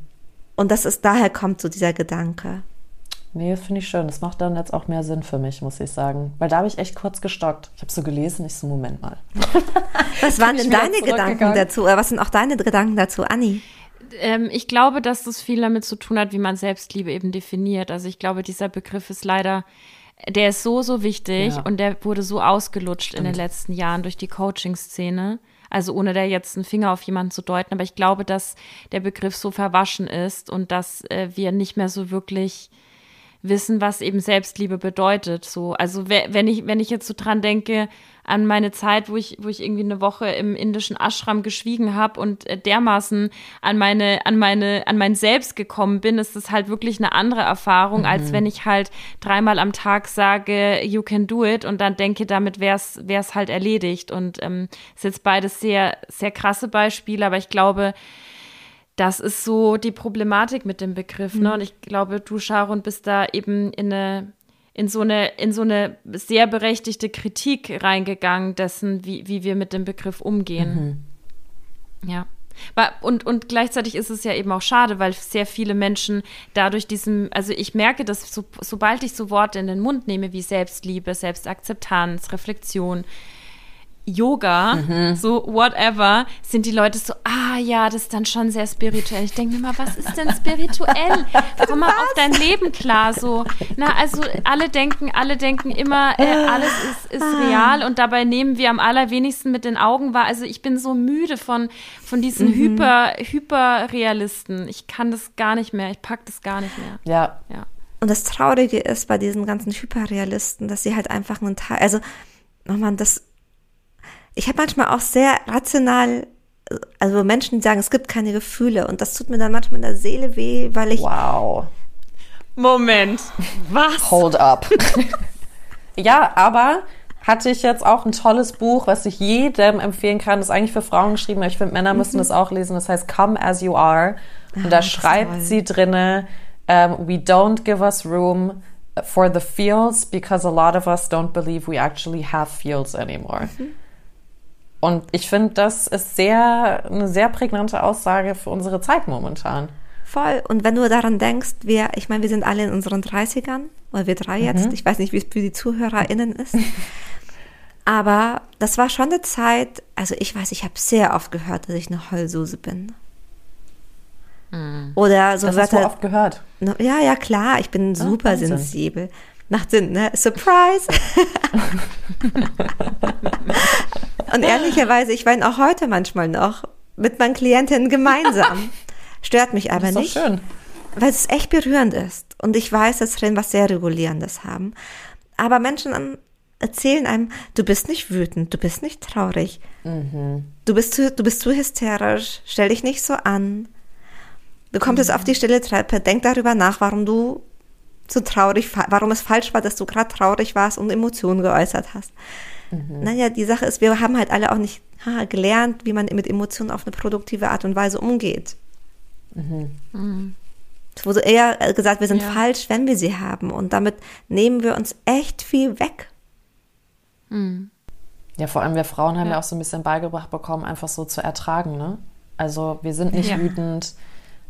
Und das ist, daher kommt so dieser Gedanke. Nee, das finde ich schön. Das macht dann jetzt auch mehr Sinn für mich, muss ich sagen. Weil da habe ich echt kurz gestockt. Ich habe so gelesen, ich so, Moment mal. Was waren denn deine Gedanken dazu? Oder was sind auch deine Gedanken dazu, Anni? ähm, ich glaube, dass das viel damit zu tun hat, wie man Selbstliebe eben definiert. Also ich glaube, dieser Begriff ist leider, der ist so, so wichtig ja. und der wurde so ausgelutscht Stimmt. in den letzten Jahren durch die Coaching-Szene. Also ohne da jetzt einen Finger auf jemanden zu deuten, aber ich glaube, dass der Begriff so verwaschen ist und dass äh, wir nicht mehr so wirklich wissen, was eben Selbstliebe bedeutet. So, also wenn ich, wenn ich jetzt so dran denke, an meine Zeit, wo ich, wo ich irgendwie eine Woche im indischen Ashram geschwiegen habe und äh, dermaßen an meine, an meine, an mein Selbst gekommen bin, ist das halt wirklich eine andere Erfahrung, mhm. als wenn ich halt dreimal am Tag sage, you can do it und dann denke, damit wäre es halt erledigt. Und ähm, ist jetzt beides sehr, sehr krasse Beispiele, aber ich glaube, das ist so die Problematik mit dem Begriff. Ne? Mhm. Und ich glaube, du, Sharon, bist da eben in eine in so eine, in so eine sehr berechtigte Kritik reingegangen dessen, wie, wie wir mit dem Begriff umgehen. Mhm. Ja. Und, und gleichzeitig ist es ja eben auch schade, weil sehr viele Menschen dadurch diesem, also ich merke, dass so, sobald ich so Worte in den Mund nehme wie Selbstliebe, Selbstakzeptanz, Reflexion, Yoga, mhm. so whatever, sind die Leute so, ah ja, das ist dann schon sehr spirituell. Ich denke mir mal, was ist denn spirituell? Komm mal auf dein Leben klar, so. Na, also alle denken, alle denken immer, äh, alles ist, ist ah. real und dabei nehmen wir am allerwenigsten mit den Augen wahr. Also ich bin so müde von, von diesen mhm. Hyper, Hyperrealisten. Ich kann das gar nicht mehr, ich pack das gar nicht mehr. Ja. ja. Und das Traurige ist bei diesen ganzen Hyperrealisten, dass sie halt einfach einen Teil, also, nochmal, das ich habe manchmal auch sehr rational, also Menschen, die sagen, es gibt keine Gefühle und das tut mir dann manchmal in der Seele weh, weil ich. Wow. Moment. Was? Hold up. ja, aber hatte ich jetzt auch ein tolles Buch, was ich jedem empfehlen kann. Das ist eigentlich für Frauen geschrieben, aber ich finde, Männer müssen das auch lesen. Das heißt Come As You Are. Und Ah, da ist schreibt toll. sie drinne, um, we don't give us room for the feels because a lot of us don't believe we actually have feels anymore. Und ich finde, das ist sehr, eine sehr prägnante Aussage für unsere Zeit momentan. Voll. Und wenn du daran denkst, wir, ich meine, wir sind alle in unseren 30ern, oder wir drei jetzt, Mhm. ich weiß nicht, wie es für die ZuhörerInnen ist. Aber das war schon eine Zeit, also ich weiß, ich habe sehr oft gehört, dass ich eine Heulsuse bin. Oder so Das hast du Wörter. oft gehört. Ja, ja, klar, ich bin super Wahnsinn. sensibel. Macht Sinn, ne? Surprise! Und ehrlicherweise, ich weine auch heute manchmal noch mit meinen Klientinnen gemeinsam. Stört mich aber Das ist doch nicht, schön. weil es echt berührend ist. Und ich weiß, dass Tränen was sehr Regulierendes haben. Aber Menschen erzählen einem, du bist nicht wütend, du bist nicht traurig, du, bist zu, du bist zu hysterisch, stell dich nicht so an. Du kommst jetzt auf die stille Treppe, denk darüber nach, warum du so traurig, warum es falsch war, dass du gerade traurig warst und Emotionen geäußert hast. Naja, die Sache ist, wir haben halt alle auch nicht ha, gelernt, wie man mit Emotionen auf eine produktive Art und Weise umgeht. Es wurde eher äh, gesagt, wir sind Ja. falsch, wenn wir sie haben. Und damit nehmen wir uns echt viel weg. Ja, vor allem wir Frauen haben ja. Ja. auch so ein bisschen beigebracht bekommen, einfach so zu ertragen, ne? Also wir sind nicht Ja. wütend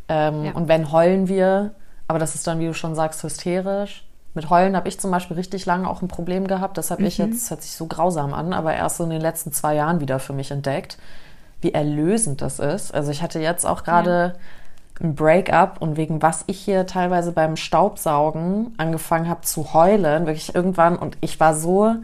ähm, Ja. und wenn heulen wir, aber das ist dann, wie du schon sagst, hysterisch. Mit Heulen habe ich zum Beispiel richtig lange auch ein Problem gehabt. Das habe ich jetzt, das hört sich so grausam an, aber erst so in den letzten zwei Jahren wieder für mich entdeckt, wie erlösend das ist. Also ich hatte jetzt auch gerade ein Break-up und wegen was ich hier teilweise beim Staubsaugen angefangen habe zu heulen, wirklich irgendwann und ich war so,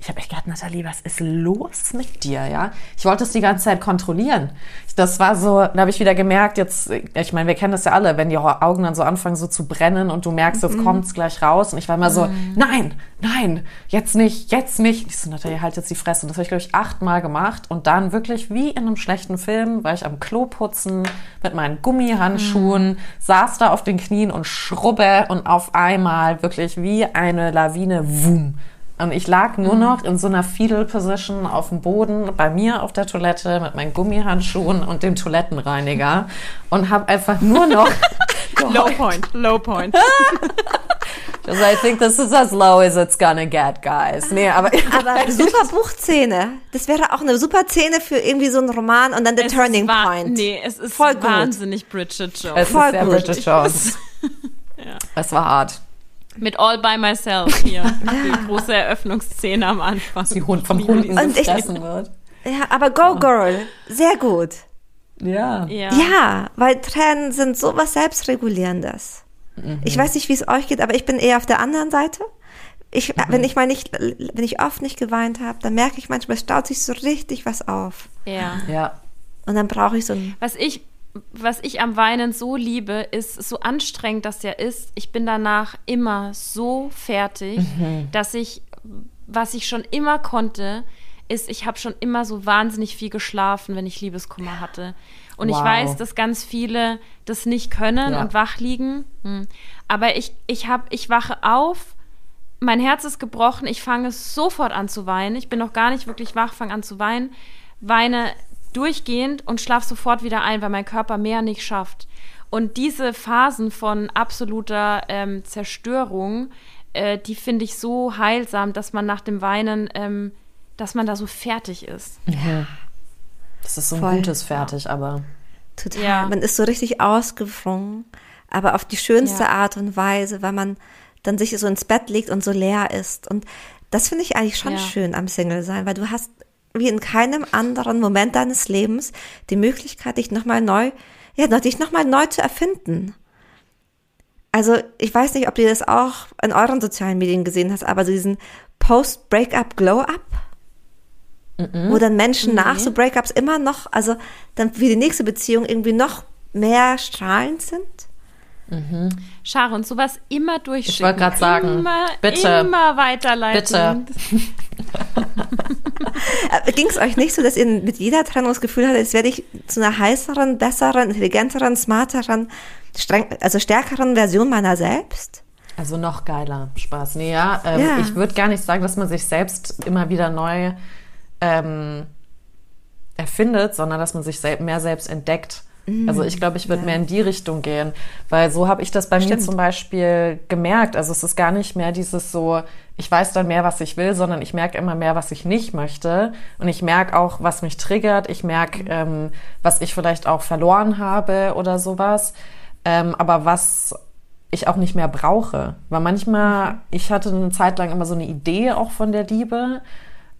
ich habe echt gedacht, Nathalie, was ist los mit dir, ja? Ich wollte es die ganze Zeit kontrollieren. Das war so, da habe ich wieder gemerkt, jetzt, ich meine, wir kennen das ja alle, wenn die Augen dann so anfangen so zu brennen und du merkst, jetzt kommt's gleich raus und ich war immer so, nein, nein, jetzt nicht, jetzt nicht. Ich so, Nathalie, halt jetzt die Fresse. Und das habe ich, glaube ich, achtmal gemacht und dann wirklich wie in einem schlechten Film, war ich am Klo putzen mit meinen Gummihandschuhen, saß da auf den Knien und schrubbe und auf einmal wirklich wie eine Lawine, wum, und ich lag nur noch in so einer Fetal Position auf dem Boden bei mir auf der Toilette mit meinen Gummihandschuhen und dem Toilettenreiniger und habe einfach nur noch Low point, low point. Because I think this is as low as it's gonna get, guys. Nee, aber, Aber super Buchszene. Das wäre auch eine super Szene für irgendwie so einen Roman und dann The Es Turning Point. Nee, es ist Voll gut. wahnsinnig Bridget es Jones. Voll ist sehr gut. Bridget Jones. Es war hart. Mit All by Myself hier. Die große Eröffnungsszene am Anfang. Die Hund vom Hunden Und ich- gefressen wird. Ja, aber Go Girl. Sehr gut. Ja. Ja. Ja, weil Tränen sind sowas Selbstregulierendes. Ich weiß nicht, wie es euch geht, aber ich bin eher auf der anderen Seite. Ich, wenn ich mal nicht, wenn ich oft nicht geweint habe, dann merke ich manchmal, es staut sich so richtig was auf. ja. Ja. Und dann brauche ich so ein, Was ich, was ich am Weinen so liebe, ist so anstrengend, das ja ist. Ich bin danach immer so fertig, dass ich, was ich schon immer konnte, ist, ich habe schon immer so wahnsinnig viel geschlafen, wenn ich Liebeskummer hatte. Und ich Wow. weiß, dass ganz viele das nicht können Ja. und wach liegen. Hm. Aber ich, ich, hab, ich wache auf, mein Herz ist gebrochen, ich fange sofort an zu weinen. Ich bin noch gar nicht wirklich wach, fange an zu weinen, weine durchgehend und schlafe sofort wieder ein, weil mein Körper mehr nicht schafft. Und diese Phasen von absoluter ähm, Zerstörung, äh, die finde ich so heilsam, dass man nach dem Weinen, ähm, dass man da so fertig ist. Das ist so ein Voll. gutes Fertig, aber total, Ja. man ist so richtig ausgefrungen, aber auf die schönste Ja. Art und Weise, weil man dann sich so ins Bett legt und so leer ist. Und das finde ich eigentlich schon Ja. schön am Single sein, weil du hast wie in keinem anderen Moment deines Lebens die Möglichkeit, dich nochmal neu, ja, dich nochmal neu zu erfinden. Also, ich weiß nicht, ob du das auch in euren sozialen Medien gesehen hast, aber so diesen Post-Breakup Glow-Up, wo dann Menschen nach so Breakups immer noch, also dann für die nächste Beziehung irgendwie noch mehr strahlend sind. Sharon, sowas immer durchschicken. Ich wollte gerade sagen, immer, bitte. immer weiterleiten. Äh, Ging es euch nicht so, dass ihr mit jeder Trennung das Gefühl hattet, jetzt werde ich zu einer heißeren, besseren, intelligenteren, smarteren, streng, also stärkeren Version meiner selbst? Also noch geiler Spaß. Nee, ja, ähm, Ja. ich würde gar nicht sagen, dass man sich selbst immer wieder neu ähm, erfindet, sondern dass man sich sel mehr selbst entdeckt. Also ich glaube, ich würde ja. mehr in die Richtung gehen, weil so habe ich das bei mir Stimmt. zum Beispiel gemerkt. Also es ist gar nicht mehr dieses so, ich weiß dann mehr, was ich will, sondern ich merke immer mehr, was ich nicht möchte. Und ich merke auch, was mich triggert. Ich merke, ähm, was ich vielleicht auch verloren habe oder sowas. Ähm, aber was ich auch nicht mehr brauche. Weil manchmal, ich hatte eine Zeit lang immer so eine Idee auch von der Liebe.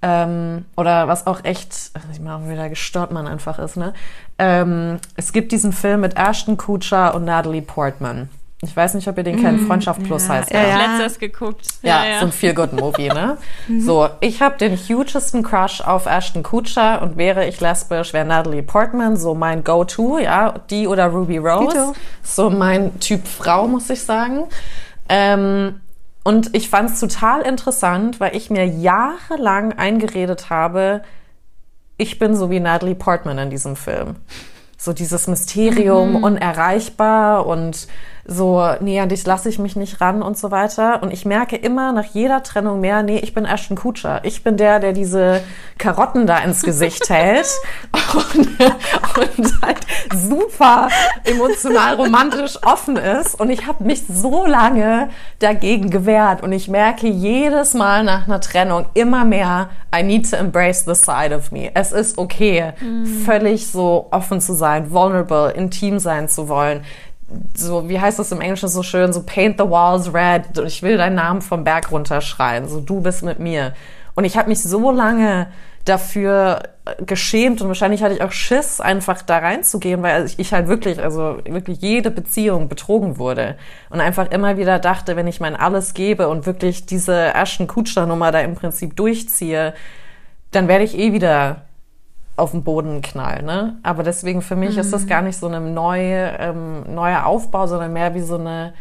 Ähm, oder was auch echt, ich meine, wieder gestört man einfach ist, ne? Ähm, es gibt diesen Film mit Ashton Kutcher und Natalie Portman. Ich weiß nicht, ob ihr den kennt. Freundschaft Plus ja, heißt ja, er. ja. Letztes geguckt. Ja, so ein Feel-Good-Movie, ne? so, ich habe den hugesten Crush auf Ashton Kutcher und wäre ich lesbisch, wäre Natalie Portman so mein Go-To, ja, die oder Ruby Rose. Dito. So mein Typ Frau, muss ich sagen. Ähm, und ich fand es total interessant, weil ich mir jahrelang eingeredet habe, ich bin so wie Natalie Portman in diesem Film. So dieses Mysterium, unerreichbar und so, nee, an dich lasse ich mich nicht ran und so weiter. Und ich merke immer nach jeder Trennung mehr, nee, ich bin Ashton Kutcher. Ich bin der, der diese Karotten da ins Gesicht hält und, und halt super emotional romantisch offen ist. Und ich habe mich so lange dagegen gewehrt. Und ich merke jedes Mal nach einer Trennung immer mehr, I need to embrace the side of me. Es ist okay, völlig so offen zu sein, vulnerable, intim sein zu wollen so, wie heißt das im Englischen so schön, so paint the walls red, ich will deinen Namen vom Berg runterschreien, so du bist mit mir. Und ich habe mich so lange dafür äh, geschämt und wahrscheinlich hatte ich auch Schiss, einfach da reinzugehen, weil ich, halt wirklich, also wirklich jede Beziehung betrogen wurde. Und einfach immer wieder dachte, wenn ich mein Alles gebe und wirklich diese Ashton Kutscher Nummer da im Prinzip durchziehe, dann werde ich eh wieder auf den Boden knallen. Ne? Aber deswegen für mich ist das gar nicht so eine neue, ähm, neuer Aufbau, sondern mehr wie so eine,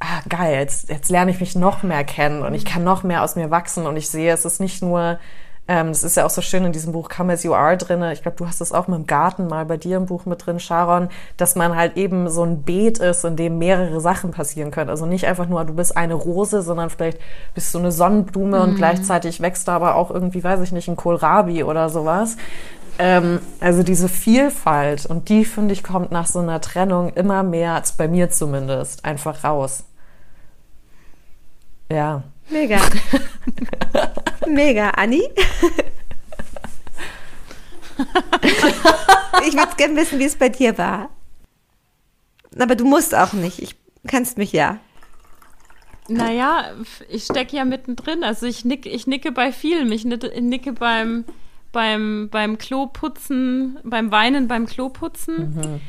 ah, geil, jetzt, jetzt lerne ich mich noch mehr kennen und ich kann noch mehr aus mir wachsen und ich sehe, es ist nicht nur, ähm, das ist ja auch so schön in diesem Buch Come As You Are drin, ich glaube, du hast es auch mit dem Garten mal bei dir im Buch mit drin, Sharon, dass man halt eben so ein Beet ist, in dem mehrere Sachen passieren können. Also nicht einfach nur, du bist eine Rose, sondern vielleicht bist du eine Sonnenblume und gleichzeitig wächst da aber auch irgendwie, weiß ich nicht, ein Kohlrabi oder sowas. Ähm, also diese Vielfalt und die, finde ich, kommt nach so einer Trennung immer mehr, als bei mir zumindest, einfach raus. Ja. Mega. Mega, Anni. ich würde gerne wissen, wie es bei dir war. Aber du musst auch nicht. Ich kennst mich ja. Naja, ich stecke ja mittendrin. Also ich, nick, ich nicke bei vielem. Ich nicke, nicke beim, beim, beim Kloputzen, beim Weinen beim Kloputzen.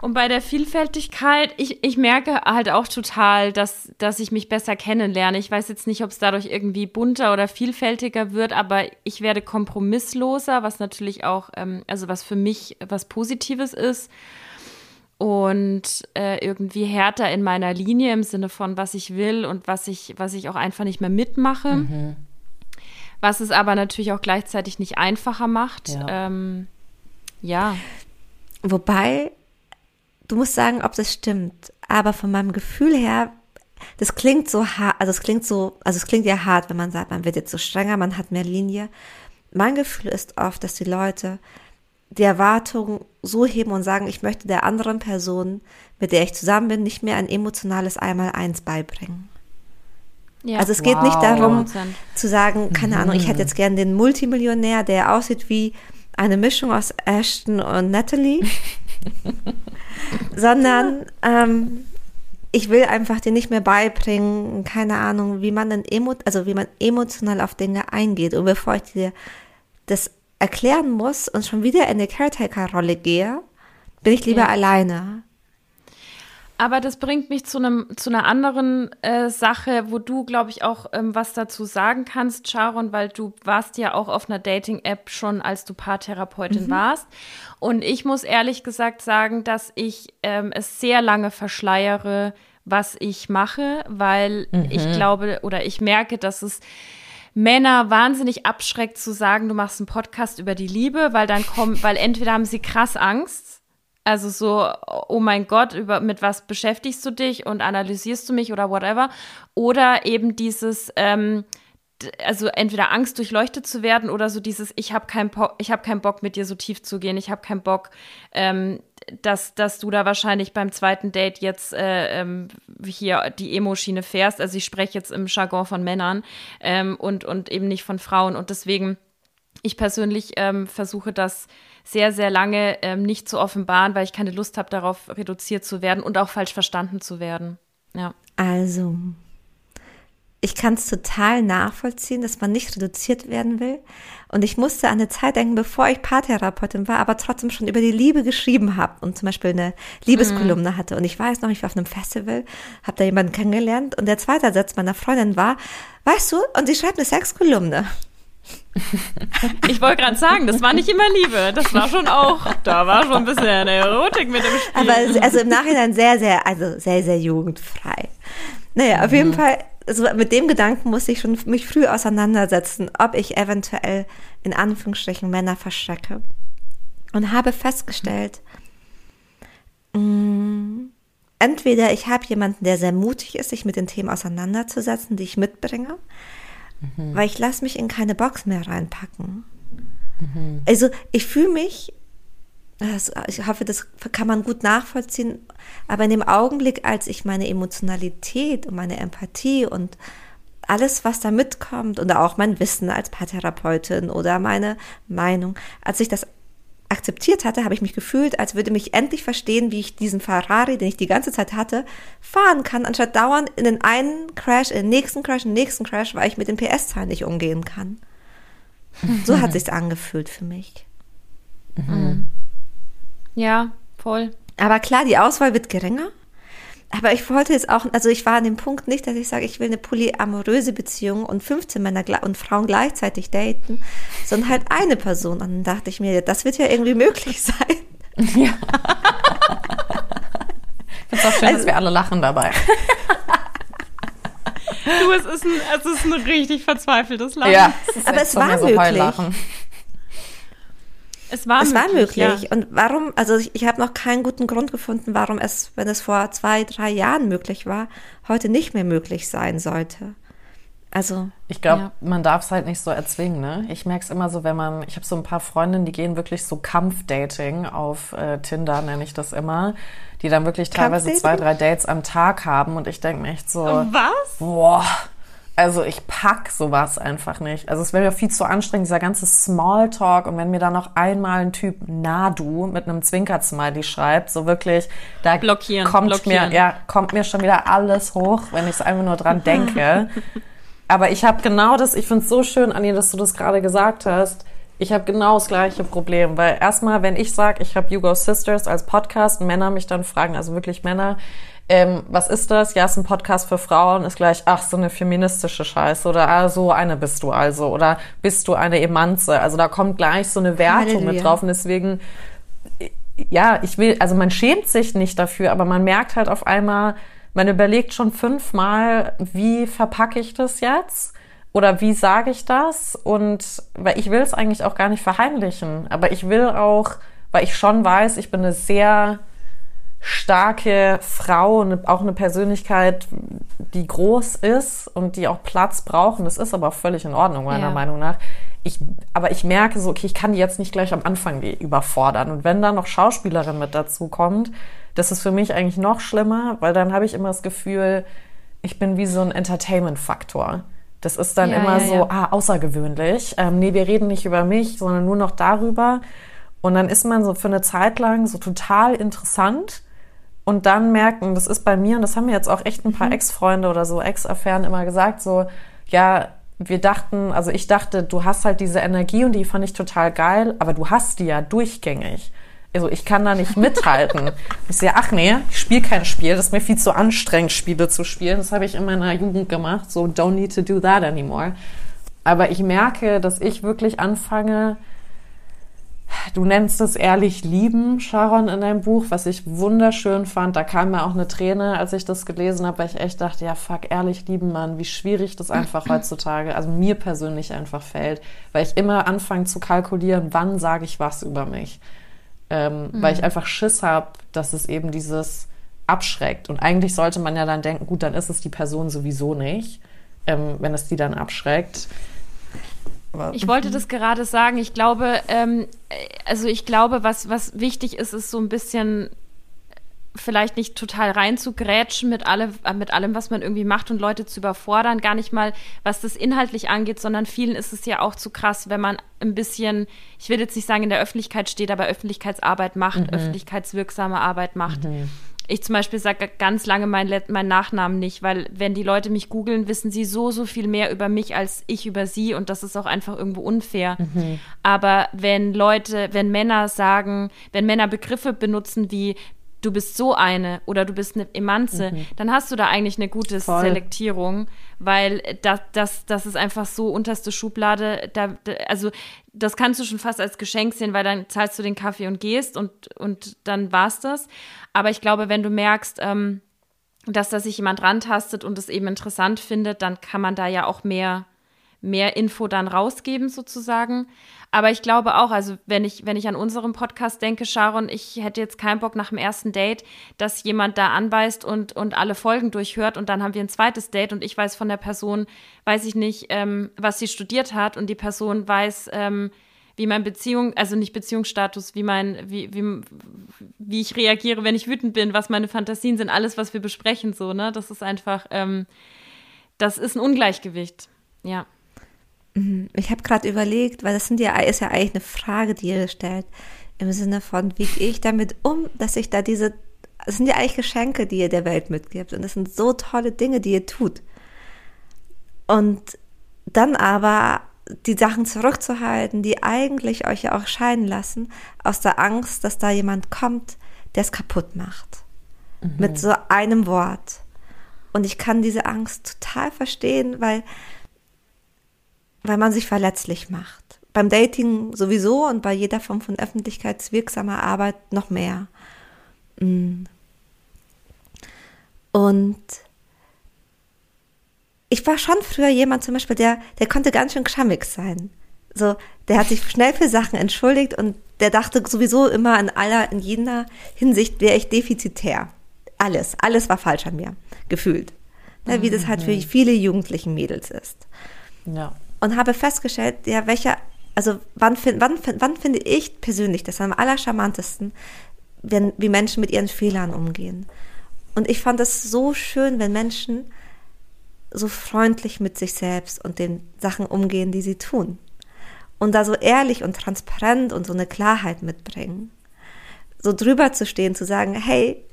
Und bei der Vielfältigkeit, ich, ich merke halt auch total, dass, dass ich mich besser kennenlerne. Ich weiß jetzt nicht, ob es dadurch irgendwie bunter oder vielfältiger wird, aber ich werde kompromissloser, was natürlich auch, ähm, also was für mich was Positives ist. Und äh, irgendwie härter in meiner Linie im Sinne von, was ich will und was ich, was ich auch einfach nicht mehr mitmache. Was es aber natürlich auch gleichzeitig nicht einfacher macht. Ja. Ähm, ja. Wobei, du musst sagen, ob das stimmt. Aber von meinem Gefühl her, das klingt so hart, also es klingt so, also es klingt ja hart, wenn man sagt, man wird jetzt so strenger, man hat mehr Linie. Mein Gefühl ist oft, dass die Leute die Erwartungen so heben und sagen, ich möchte der anderen Person, mit der ich zusammen bin, nicht mehr ein emotionales Einmaleins beibringen. Ja. Also es geht Wow. nicht darum 100%. zu sagen, keine Ahnung, ich hätte jetzt gern den Multimillionär, der aussieht wie eine Mischung aus Ashton und Natalie, sondern ähm, ich will einfach dir nicht mehr beibringen, keine Ahnung, wie man dann emo also wie man emotional auf Dinge eingeht. Und bevor ich dir das erklären muss und schon wieder in eine Caretaker-Rolle gehe, bin ich lieber Ja. alleine. Aber das bringt mich zu einem zu einer anderen äh, Sache, wo du, glaube ich, auch ähm, was dazu sagen kannst, Sharon, weil du warst ja auch auf einer Dating-App schon, als du Paartherapeutin warst. Und ich muss ehrlich gesagt sagen, dass ich ähm, es sehr lange verschleiere, was ich mache, weil ich glaube oder ich merke, dass es Männer wahnsinnig abschreckt zu sagen, du machst einen Podcast über die Liebe, weil dann kommen, weil entweder haben sie krass Angst, Also so, oh mein Gott, über mit was beschäftigst du dich und analysierst du mich oder whatever. Oder eben dieses, ähm, also entweder Angst durchleuchtet zu werden oder so dieses, ich habe keinen ich hab keinen Bock mit dir so tief zu gehen, ich habe keinen Bock, ähm, dass, dass du da wahrscheinlich beim zweiten Date jetzt äh, ähm, hier die Emo-Schiene fährst. Also ich spreche jetzt im Jargon von Männern ähm, und, und eben nicht von Frauen. Und deswegen, ich persönlich ähm, versuche das sehr, sehr lange ähm, nicht zu offenbaren, weil ich keine Lust habe, darauf reduziert zu werden und auch falsch verstanden zu werden. Ja. Also, ich kann es total nachvollziehen, dass man nicht reduziert werden will. Und ich musste an eine Zeit denken, bevor ich Paartherapeutin war, aber trotzdem schon über die Liebe geschrieben habe und zum Beispiel eine Liebeskolumne mhm. hatte. Und ich weiß noch, ich war auf einem Festival, habe da jemanden kennengelernt und der zweite Satz meiner Freundin war, weißt du, und sie schreibt eine Sexkolumne. Ich wollte gerade sagen, das war nicht immer Liebe. Das war schon auch, da war schon ein bisschen Erotik mit dem Spiel. Aber also im Nachhinein sehr, sehr, also sehr, sehr jugendfrei. Naja, auf jeden mhm. Fall, also mit dem Gedanken musste ich schon mich früh auseinandersetzen, ob ich eventuell in Anführungsstrichen Männer verschrecke. Und habe festgestellt, mh, mm, entweder ich habe jemanden, der sehr mutig ist, sich mit den Themen auseinanderzusetzen, die ich mitbringe, mhm. weil ich lasse mich in keine Box mehr reinpacken. Mhm. Also ich fühle mich, das, ich hoffe, das kann man gut nachvollziehen, aber in dem Augenblick, als ich meine Emotionalität und meine Empathie und alles, was da mitkommt und auch mein Wissen als Paartherapeutin oder meine Meinung, als ich das akzeptiert hatte, habe ich mich gefühlt, als würde mich endlich verstehen, wie ich diesen Ferrari, den ich die ganze Zeit hatte, fahren kann, anstatt dauernd in den einen Crash, in den nächsten Crash, in den nächsten Crash, weil ich mit den PS-Zahlen nicht umgehen kann. So hat sich's angefühlt für mich. Mhm. Ja, voll. Aber klar, die Auswahl wird geringer. Aber ich wollte jetzt auch, also ich war an dem Punkt nicht, dass ich sage, ich will eine polyamoröse Beziehung und 15 Männer und Frauen gleichzeitig daten, sondern halt eine Person. Und dann dachte ich mir, das wird ja irgendwie möglich sein. Ja. Ich finde auch schön, also, dass wir alle lachen dabei. Du, es ist ein, es ist ein richtig verzweifeltes Lachen. Ja, es aber es war so möglich. Es war es möglich. War möglich. Ja. Und warum, also ich, ich habe noch keinen guten Grund gefunden, warum es, wenn es vor zwei, drei Jahren möglich war, heute nicht mehr möglich sein sollte. Also. Ich glaube, ja. man darf es halt nicht so erzwingen, ne? Ich merke es immer so, wenn man, ich habe so ein paar Freundinnen, die gehen wirklich so Kampfdating auf äh, Tinder, nenne ich das immer, die dann wirklich teilweise zwei, drei Dates am Tag haben und ich denke mir echt so. Was? Boah also ich pack sowas einfach nicht. Also es wäre mir viel zu anstrengend, dieser ganze Smalltalk. Und wenn mir da noch einmal ein Typ Nadu mit einem Zwinker-Smiley schreibt, so wirklich, da blockieren, kommt blockieren. mir, ja, kommt mir schon wieder alles hoch, wenn ich es einfach nur dran denke. Aber ich habe genau das, ich finde es so schön, Anni, dass du das gerade gesagt hast. Ich habe genau das gleiche Problem, weil erstmal, wenn ich sage, ich habe You Go Sisters als Podcast, Männer mich dann fragen, also wirklich Männer, ähm, was ist das? Ja, ist ein Podcast für Frauen, ist gleich, ach, so eine feministische Scheiße oder ah, so eine bist du also oder bist du eine Emanze? Also da kommt gleich so eine Wertung Halleluja. mit drauf und deswegen, ja, ich will, also man schämt sich nicht dafür, aber man merkt halt auf einmal, man überlegt schon fünfmal, wie verpacke ich das jetzt? Oder wie sage ich das? Und weil ich will es eigentlich auch gar nicht verheimlichen, aber ich will auch, weil ich schon weiß, ich bin eine sehr starke Frau, auch eine Persönlichkeit, die groß ist und die auch Platz braucht. Und das ist aber völlig in Ordnung, meiner ja. Meinung nach. Ich, aber ich merke so, okay, ich kann die jetzt nicht gleich am Anfang überfordern. Und wenn dann noch Schauspielerin mit dazu kommt, das ist für mich eigentlich noch schlimmer, weil dann habe ich immer das Gefühl, ich bin wie so ein Entertainment-Faktor. Das ist dann ja, immer ja, so, ah, außergewöhnlich. Ähm, nee, wir reden nicht über mich, sondern nur noch darüber. Und dann ist man so für eine Zeit lang so total interessant und dann merken, das ist bei mir, und das haben mir jetzt auch echt ein paar mhm. Ex-Freunde oder so Ex-Affären immer gesagt, so, ja, wir dachten, also ich dachte, du hast halt diese Energie und die fand ich total geil, aber du hast die ja durchgängig. Also ich kann da nicht mithalten. ich sehe, ach nee, ich spiele kein Spiel, das ist mir viel zu anstrengend, Spiele zu spielen. Das habe ich in meiner Jugend gemacht, so don't need to do that anymore. Aber ich merke, dass ich wirklich anfange, Du nennst es ehrlich lieben, Sharon, in deinem Buch, was ich wunderschön fand. Da kam mir auch eine Träne, als ich das gelesen habe, weil ich echt dachte, ja, fuck, ehrlich lieben, Mann, wie schwierig das einfach heutzutage, also mir persönlich einfach fällt, weil ich immer anfange zu kalkulieren, wann sage ich was über mich. ähm, mhm. weil ich einfach Schiss habe, dass es eben dieses abschreckt. Und eigentlich sollte man ja dann denken, gut, dann ist es die Person sowieso nicht, ähm, wenn es die dann abschreckt. Aber ich wollte das gerade sagen. Ich glaube, ähm, also ich glaube, was, was wichtig ist, ist so ein bisschen vielleicht nicht total rein zu grätschen mit, alle, mit allem, was man irgendwie macht und Leute zu überfordern. Gar nicht mal, was das inhaltlich angeht, sondern vielen ist es ja auch zu krass, wenn man ein bisschen, ich will jetzt nicht sagen, in der Öffentlichkeit steht, aber Öffentlichkeitsarbeit macht, mhm. öffentlichkeitswirksame Arbeit macht. Mhm. Ich zum Beispiel sage ganz lange meinen mein Nachnamen nicht, weil wenn die Leute mich googeln, wissen sie so, so viel mehr über mich als ich über sie und das ist auch einfach irgendwo unfair. Mhm. Aber wenn Leute, wenn Männer sagen, wenn Männer Begriffe benutzen wie du bist so eine oder du bist eine Emanze, mhm. dann hast du da eigentlich eine gute Voll. Selektierung, weil das, das, das ist einfach so unterste Schublade. Da, da, also das kannst du schon fast als Geschenk sehen, weil dann zahlst du den Kaffee und gehst und, und dann war's das. Aber ich glaube, wenn du merkst, ähm, dass da sich jemand rantastet und es eben interessant findet, dann kann man da ja auch mehr, mehr Info dann rausgeben sozusagen. Aber ich glaube auch, also wenn ich, wenn ich an unseren Podcast denke, Sharon, ich hätte jetzt keinen Bock nach dem ersten Date, dass jemand da anbeißt und, und alle Folgen durchhört und dann haben wir ein zweites Date und ich weiß von der Person, weiß ich nicht, ähm, was sie studiert hat und die Person weiß, ähm, wie mein Beziehung, also nicht Beziehungsstatus, wie mein, wie, wie, wie ich reagiere, wenn ich wütend bin, was meine Fantasien sind, alles, was wir besprechen, so, ne? Das ist einfach, ähm, das ist ein Ungleichgewicht, ja. Mhm. Ich habe gerade überlegt, weil das sind ja, ist ja eigentlich eine Frage, die ihr stellt, im Sinne von, wie gehe ich damit um, dass ich da diese, das sind ja eigentlich Geschenke, die ihr der Welt mitgibt und das sind so tolle Dinge, die ihr tut. Und dann aber die Sachen zurückzuhalten, die eigentlich euch ja auch scheinen lassen, aus der Angst, dass da jemand kommt, der es kaputt macht. Mhm. Mit so einem Wort. Und ich kann diese Angst total verstehen, weil weil man sich verletzlich macht. Beim Dating sowieso und bei jeder Form von öffentlichkeitswirksamer Arbeit noch mehr. Mm. Und ich war schon früher jemand zum Beispiel, der, der konnte ganz schön schammig sein. So, der hat sich schnell für Sachen entschuldigt und der dachte sowieso immer in aller, in jeder Hinsicht wäre ich defizitär. Alles, alles war falsch an mir, gefühlt. Ne, wie das halt für mhm. viele jugendlichen Mädels ist. Ja und habe festgestellt, ja, welcher, also wann, wann, wann finde ich persönlich das am allercharmantesten, wenn, wie Menschen mit ihren Fehlern umgehen. Und ich fand es so schön, wenn Menschen so freundlich mit sich selbst und den Sachen umgehen, die sie tun. Und da so ehrlich und transparent und so eine Klarheit mitbringen. So drüber zu stehen, zu sagen, hey,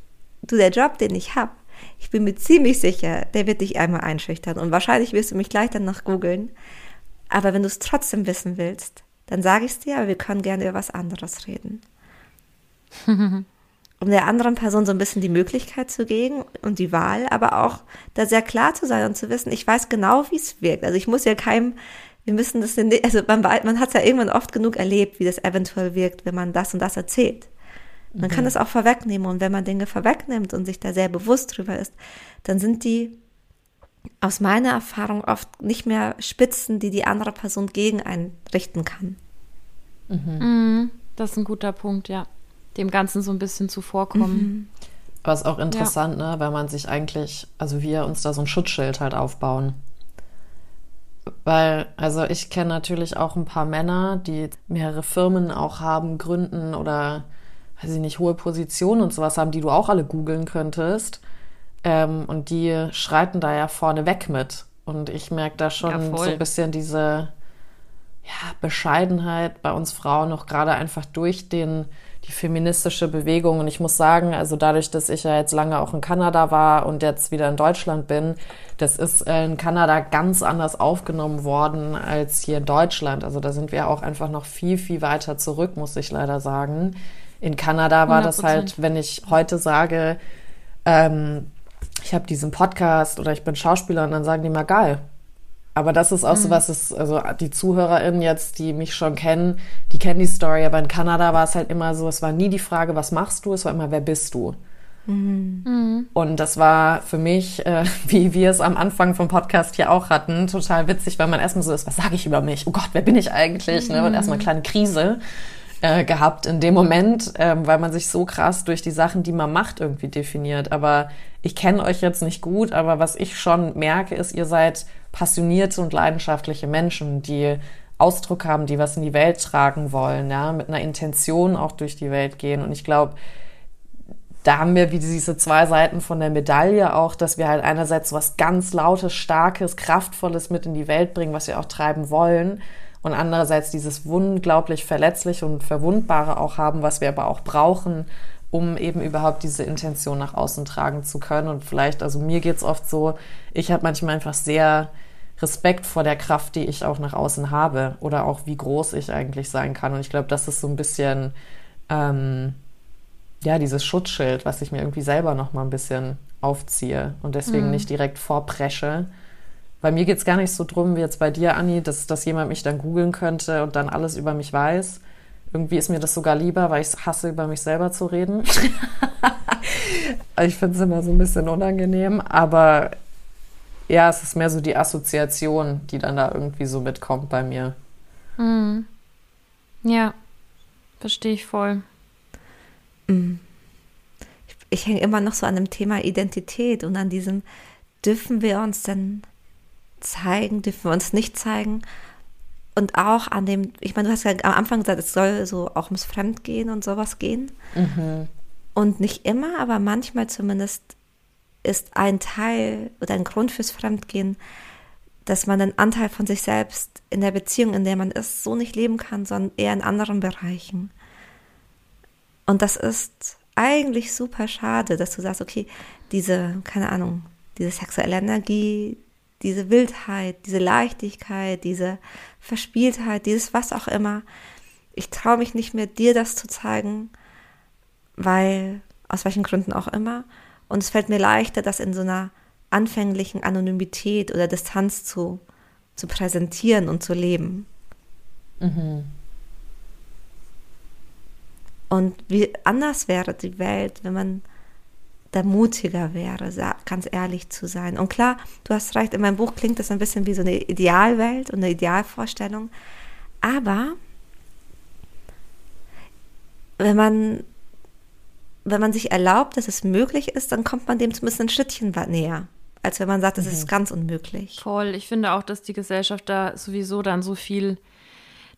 du, der Job, den ich habe, ich bin mir ziemlich sicher, der wird dich einmal einschüchtern. Und wahrscheinlich wirst du mich gleich danach googeln. Aber wenn du es trotzdem wissen willst, dann sage ich es dir, aber wir können gerne über was anderes reden. um der anderen Person so ein bisschen die Möglichkeit zu geben und die Wahl, aber auch da sehr klar zu sein und zu wissen, ich weiß genau, wie es wirkt. Also ich muss ja keinem, wir müssen das, in, also man, man hat es ja irgendwann oft genug erlebt, wie das eventuell wirkt, wenn man das und das erzählt. Man mhm. kann das auch vorwegnehmen und wenn man Dinge vorwegnimmt und sich da sehr bewusst drüber ist, dann sind die aus meiner Erfahrung oft nicht mehr Spitzen, die die andere Person gegen einen richten kann. Mhm. Mhm, das ist ein guter Punkt, ja. Dem Ganzen so ein bisschen zuvorkommen. Mhm. Aber es ist auch interessant, ja. ne, weil man sich eigentlich, also wir uns da so ein Schutzschild halt aufbauen. Weil, also ich kenne natürlich auch ein paar Männer, die mehrere Firmen auch haben, gründen oder, weiß ich nicht, hohe Positionen und sowas haben, die du auch alle googeln könntest. Ähm, und die schreiten da ja vorne weg mit. Und ich merke da schon ja, so ein bisschen diese ja, Bescheidenheit bei uns Frauen noch gerade einfach durch den, die feministische Bewegung. Und ich muss sagen, also dadurch, dass ich ja jetzt lange auch in Kanada war und jetzt wieder in Deutschland bin, das ist in Kanada ganz anders aufgenommen worden als hier in Deutschland. Also da sind wir auch einfach noch viel, viel weiter zurück, muss ich leider sagen. In Kanada war 100%. das halt, wenn ich heute sage, ähm, ich habe diesen Podcast oder ich bin Schauspieler und dann sagen die mal geil. Aber das ist auch mhm. so was, ist, also die ZuhörerInnen jetzt, die mich schon kennen, die kennen die Story, aber in Kanada war es halt immer so, es war nie die Frage, was machst du, es war immer, wer bist du? Mhm. mhm. Und das war für mich, äh, wie wir es am Anfang vom Podcast hier auch hatten, total witzig, weil man erstmal so ist, was sage ich über mich? Oh Gott, wer bin ich eigentlich? Ne? Und erstmal eine kleine Krise. Äh, gehabt in dem Moment, ähm, weil man sich so krass durch die Sachen, die man macht, irgendwie definiert. Aber ich kenne euch jetzt nicht gut, aber was ich schon merke, ist, ihr seid passionierte und leidenschaftliche Menschen, die Ausdruck haben, die was in die Welt tragen wollen, ja, mit einer Intention auch durch die Welt gehen. Und ich glaube, da haben wir wie diese zwei Seiten von der Medaille auch, dass wir halt einerseits was ganz Lautes, Starkes, Kraftvolles mit in die Welt bringen, was wir auch treiben wollen. Und andererseits dieses unglaublich Verletzliche und Verwundbare auch haben, was wir aber auch brauchen, um eben überhaupt diese Intention nach außen tragen zu können. Und vielleicht, also mir geht's oft so, ich habe manchmal einfach sehr Respekt vor der Kraft, die ich auch nach außen habe oder auch wie groß ich eigentlich sein kann. Und ich glaube, das ist so ein bisschen ähm, ja dieses Schutzschild, was ich mir irgendwie selber noch mal ein bisschen aufziehe und deswegen mhm. nicht direkt vorpresche. Bei mir geht es gar nicht so drum wie jetzt bei dir, Anni, dass, dass jemand mich dann googeln könnte und dann alles über mich weiß. Irgendwie ist mir das sogar lieber, weil ich hasse, über mich selber zu reden. ich finde es immer so ein bisschen unangenehm, aber ja, es ist mehr so die Assoziation, die dann da irgendwie so mitkommt bei mir. Mhm. Ja, verstehe ich voll. Mhm. Ich, ich hänge immer noch so an dem Thema Identität und an diesem, dürfen wir uns denn zeigen, dürfen wir uns nicht zeigen? Und auch an dem, ich meine, du hast ja am Anfang gesagt, es soll so auch ums Fremdgehen und sowas gehen. Mhm. Und nicht immer, aber manchmal zumindest ist ein Teil oder ein Grund fürs Fremdgehen, dass man einen Anteil von sich selbst in der Beziehung, in der man ist, so nicht leben kann, sondern eher in anderen Bereichen. Und das ist eigentlich super schade, dass du sagst, okay, diese, keine Ahnung, diese sexuelle Energie, diese Wildheit, diese Leichtigkeit, diese Verspieltheit, dieses was auch immer. Ich traue mich nicht mehr, dir das zu zeigen, weil, aus welchen Gründen auch immer. Und es fällt mir leichter, das in so einer anfänglichen Anonymität oder Distanz zu, zu präsentieren und zu leben. Mhm. Und wie anders wäre die Welt, wenn man da mutiger wäre, ganz ehrlich zu sein. Und klar, du hast recht, in meinem Buch klingt das ein bisschen wie so eine Idealwelt und eine Idealvorstellung. Aber wenn man wenn man sich erlaubt, dass es möglich ist, dann kommt man dem zumindest ein Schrittchen näher, als wenn man sagt, es mhm. ist ganz unmöglich. Voll. Ich finde auch, dass die Gesellschaft da sowieso dann so viel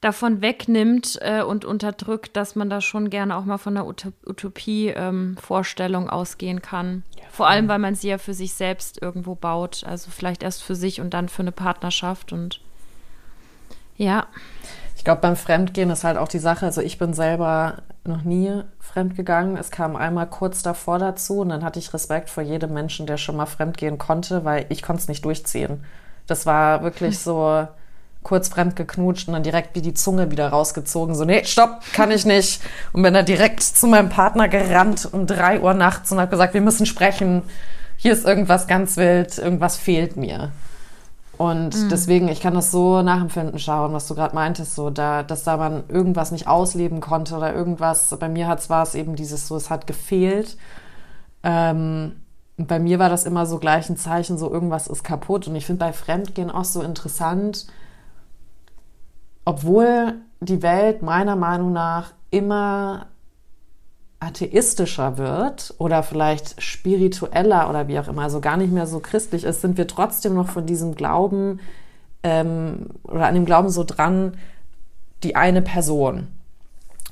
davon wegnimmt äh, und unterdrückt, dass man da schon gerne auch mal von einer Utopie-Vorstellung ähm, ausgehen kann. Ja, Vor allem, weil man sie ja für sich selbst irgendwo baut. Also vielleicht erst für sich und dann für eine Partnerschaft und ja. Ich glaube, beim Fremdgehen ist halt auch die Sache, also ich bin selber noch nie fremdgegangen. Es kam einmal kurz davor dazu und dann hatte ich Respekt vor jedem Menschen, der schon mal fremdgehen konnte, weil ich konnte es nicht durchziehen. Das war wirklich so kurz fremd geknutscht und dann direkt wie die Zunge wieder rausgezogen. So, nee, stopp, kann ich nicht. Und bin dann direkt zu meinem Partner gerannt um drei Uhr nachts und habe gesagt, wir müssen sprechen. Hier ist irgendwas ganz wild, irgendwas fehlt mir. Und mhm. deswegen, ich kann das so nachempfinden schauen, was du gerade meintest, so da, dass da man irgendwas nicht ausleben konnte oder irgendwas. Bei mir hat war es eben dieses so, es hat gefehlt. Ähm, bei mir war das immer so gleich ein Zeichen, so irgendwas ist kaputt. Und ich finde bei Fremdgehen auch so interessant, obwohl die Welt meiner Meinung nach immer atheistischer wird oder vielleicht spiritueller oder wie auch immer, also gar nicht mehr so christlich ist, sind wir trotzdem noch von diesem Glauben ähm, oder an dem Glauben so dran, die eine Person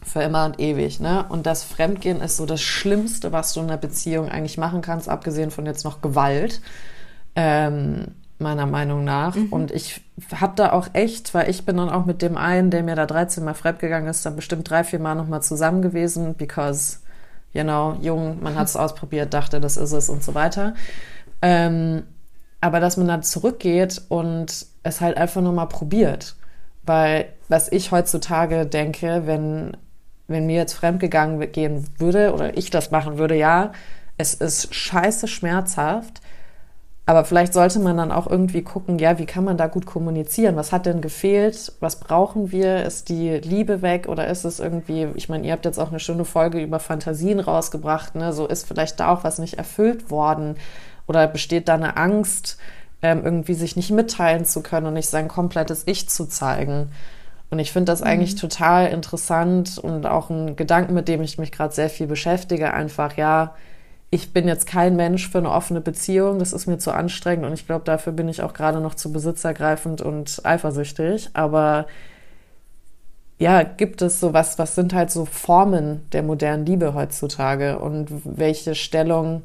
für immer und ewig, ne? Und das Fremdgehen ist so das Schlimmste, was du in einer Beziehung eigentlich machen kannst, abgesehen von jetzt noch Gewalt. Ähm, meiner Meinung nach. Mhm. Und ich habe da auch echt, weil ich bin dann auch mit dem einen, der mir da 13 Mal fremdgegangen ist, dann bestimmt drei, vier Mal nochmal zusammen gewesen, because, you know, jung, man hat es ausprobiert, dachte, das ist es und so weiter. Ähm, aber dass man dann zurückgeht und es halt einfach nur mal probiert. Weil was ich heutzutage denke, wenn, wenn mir jetzt fremdgegangen gehen würde oder ich das machen würde, ja, es ist scheiße schmerzhaft, aber vielleicht sollte man dann auch irgendwie gucken, ja, wie kann man da gut kommunizieren? Was hat denn gefehlt? Was brauchen wir? Ist die Liebe weg oder ist es irgendwie, ich meine, ihr habt jetzt auch eine schöne Folge über Fantasien rausgebracht, ne? So ist vielleicht da auch was nicht erfüllt worden oder besteht da eine Angst, ähm, irgendwie sich nicht mitteilen zu können und nicht sein komplettes Ich zu zeigen? Und ich finde das mhm. eigentlich total interessant und auch ein Gedanken, mit dem ich mich gerade sehr viel beschäftige. Einfach, ja, ich bin jetzt kein Mensch für eine offene Beziehung, das ist mir zu anstrengend und ich glaube, dafür bin ich auch gerade noch zu besitzergreifend und eifersüchtig. Aber ja, gibt es so was, was sind halt so Formen der modernen Liebe heutzutage und welche Stellung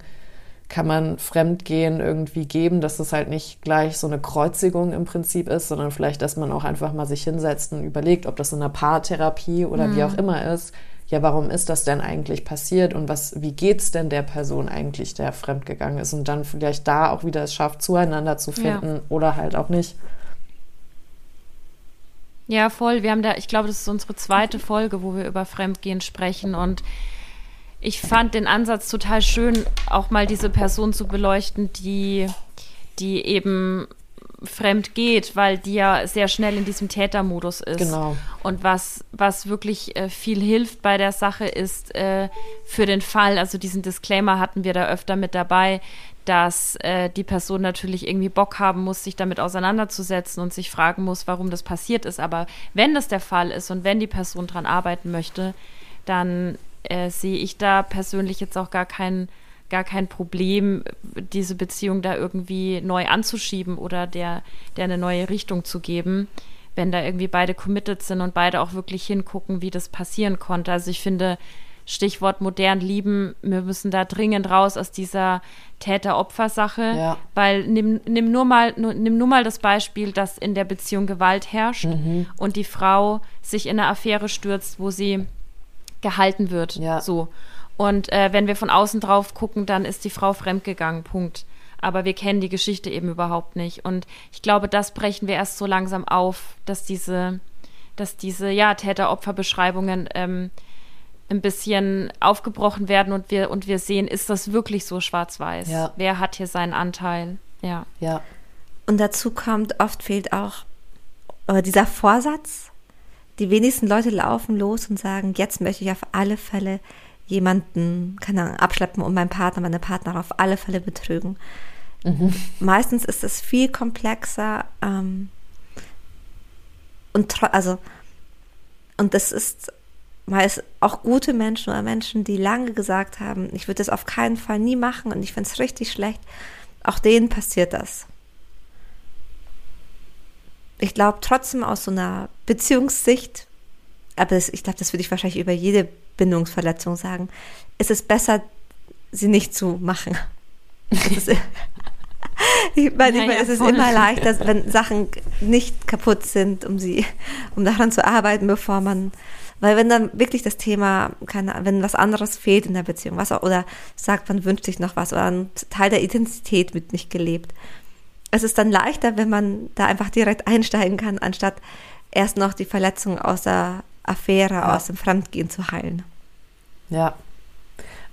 kann man Fremdgehen irgendwie geben, dass es halt nicht gleich so eine Kreuzigung im Prinzip ist, sondern vielleicht, dass man auch einfach mal sich hinsetzt und überlegt, ob das in einer Paartherapie oder mhm. wie auch immer ist. Ja, warum ist das denn eigentlich passiert und was, wie geht's denn der Person eigentlich, der fremdgegangen ist und dann vielleicht da auch wieder es schafft, zueinander zu finden ja. oder halt auch nicht. Ja, voll. Wir haben da, ich glaube, das ist unsere zweite Folge, wo wir über Fremdgehen sprechen und ich fand den Ansatz total schön, auch mal diese Person zu beleuchten, die, die eben fremd geht, weil die ja sehr schnell in diesem Tätermodus ist. Genau. Und was, was wirklich äh, viel hilft bei der Sache ist äh, für den Fall, also diesen Disclaimer hatten wir da öfter mit dabei, dass äh, die Person natürlich irgendwie Bock haben muss, sich damit auseinanderzusetzen und sich fragen muss, warum das passiert ist. Aber wenn das der Fall ist und wenn die Person dran arbeiten möchte, dann äh, sehe ich da persönlich jetzt auch gar kein, gar kein Problem, diese Beziehung da irgendwie neu anzuschieben oder der, der eine neue Richtung zu geben, wenn da irgendwie beide committed sind und beide auch wirklich hingucken, wie das passieren konnte. Also ich finde, Stichwort modern lieben, wir müssen da dringend raus aus dieser Täter-Opfer-Sache, ja. weil nimm, nimm, nur mal, nimm nur mal das Beispiel, dass in der Beziehung Gewalt herrscht mhm. und die Frau sich in eine Affäre stürzt, wo sie gehalten wird. Ja. So. Und äh, wenn wir von außen drauf gucken, dann ist die Frau fremdgegangen. Punkt. Aber wir kennen die Geschichte eben überhaupt nicht. Und ich glaube, das brechen wir erst so langsam auf, dass diese, dass diese ja, Täter-Opfer-Beschreibungen ähm, ein bisschen aufgebrochen werden und wir, und wir sehen, ist das wirklich so schwarz-weiß? Ja. Wer hat hier seinen Anteil? Ja. Ja. Und dazu kommt, oft fehlt auch äh, dieser Vorsatz, die wenigsten Leute laufen los und sagen, jetzt möchte ich auf alle Fälle jemanden, keine Ahnung, abschleppen und meinen Partner, meine Partner auf alle Fälle betrügen. Mhm. Meistens ist es viel komplexer ähm, und also und das ist meist auch gute Menschen oder Menschen, die lange gesagt haben, ich würde das auf keinen Fall nie machen und ich finde es richtig schlecht. Auch denen passiert das ich glaube trotzdem aus so einer Beziehungssicht, aber das, ich glaube, das würde ich wahrscheinlich über jede Bindungsverletzung sagen, ist es besser, sie nicht zu machen. Ist, ich meine, ja, ich meine, es ist immer leichter, wenn Sachen nicht kaputt sind, um sie, um daran zu arbeiten, bevor man, weil wenn dann wirklich das Thema, keine, wenn was anderes fehlt in der Beziehung, was oder sagt, man wünscht sich noch was oder ein Teil der Identität wird nicht gelebt, es ist dann leichter, wenn man da einfach direkt einsteigen kann, anstatt erst noch die Verletzung aus der Affäre, ja. aus dem Fremdgehen zu heilen. Ja.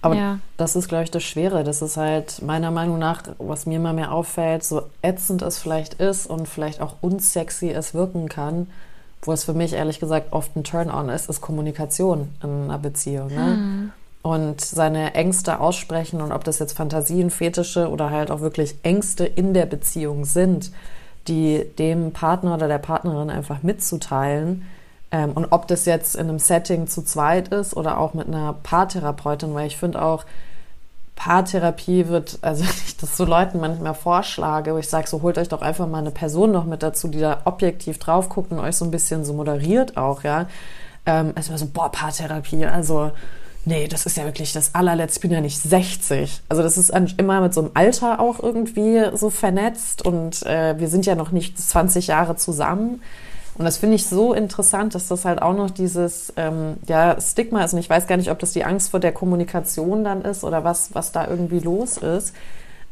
Aber ja. das ist, glaube ich, das Schwere. Das ist halt meiner Meinung nach, was mir immer mehr auffällt, so ätzend es vielleicht ist und vielleicht auch unsexy es wirken kann, wo es für mich ehrlich gesagt oft ein Turn-on ist, ist Kommunikation in einer Beziehung. Ne? Hm und seine Ängste aussprechen und ob das jetzt Fantasien, Fetische oder halt auch wirklich Ängste in der Beziehung sind, die dem Partner oder der Partnerin einfach mitzuteilen. Ähm, und ob das jetzt in einem Setting zu zweit ist oder auch mit einer Paartherapeutin, weil ich finde auch, Paartherapie wird, also ich das so Leuten manchmal vorschlage, wo ich sage, so holt euch doch einfach mal eine Person noch mit dazu, die da objektiv drauf guckt und euch so ein bisschen so moderiert auch, ja. Ähm, also so, boah, Paartherapie, also nee, das ist ja wirklich das allerletzte, ich bin ja nicht 60. Also das ist immer mit so einem Alter auch irgendwie so vernetzt und äh, wir sind ja noch nicht 20 Jahre zusammen. Und das finde ich so interessant, dass das halt auch noch dieses ähm, ja, Stigma ist. Und ich weiß gar nicht, ob das die Angst vor der Kommunikation dann ist oder was, was da irgendwie los ist.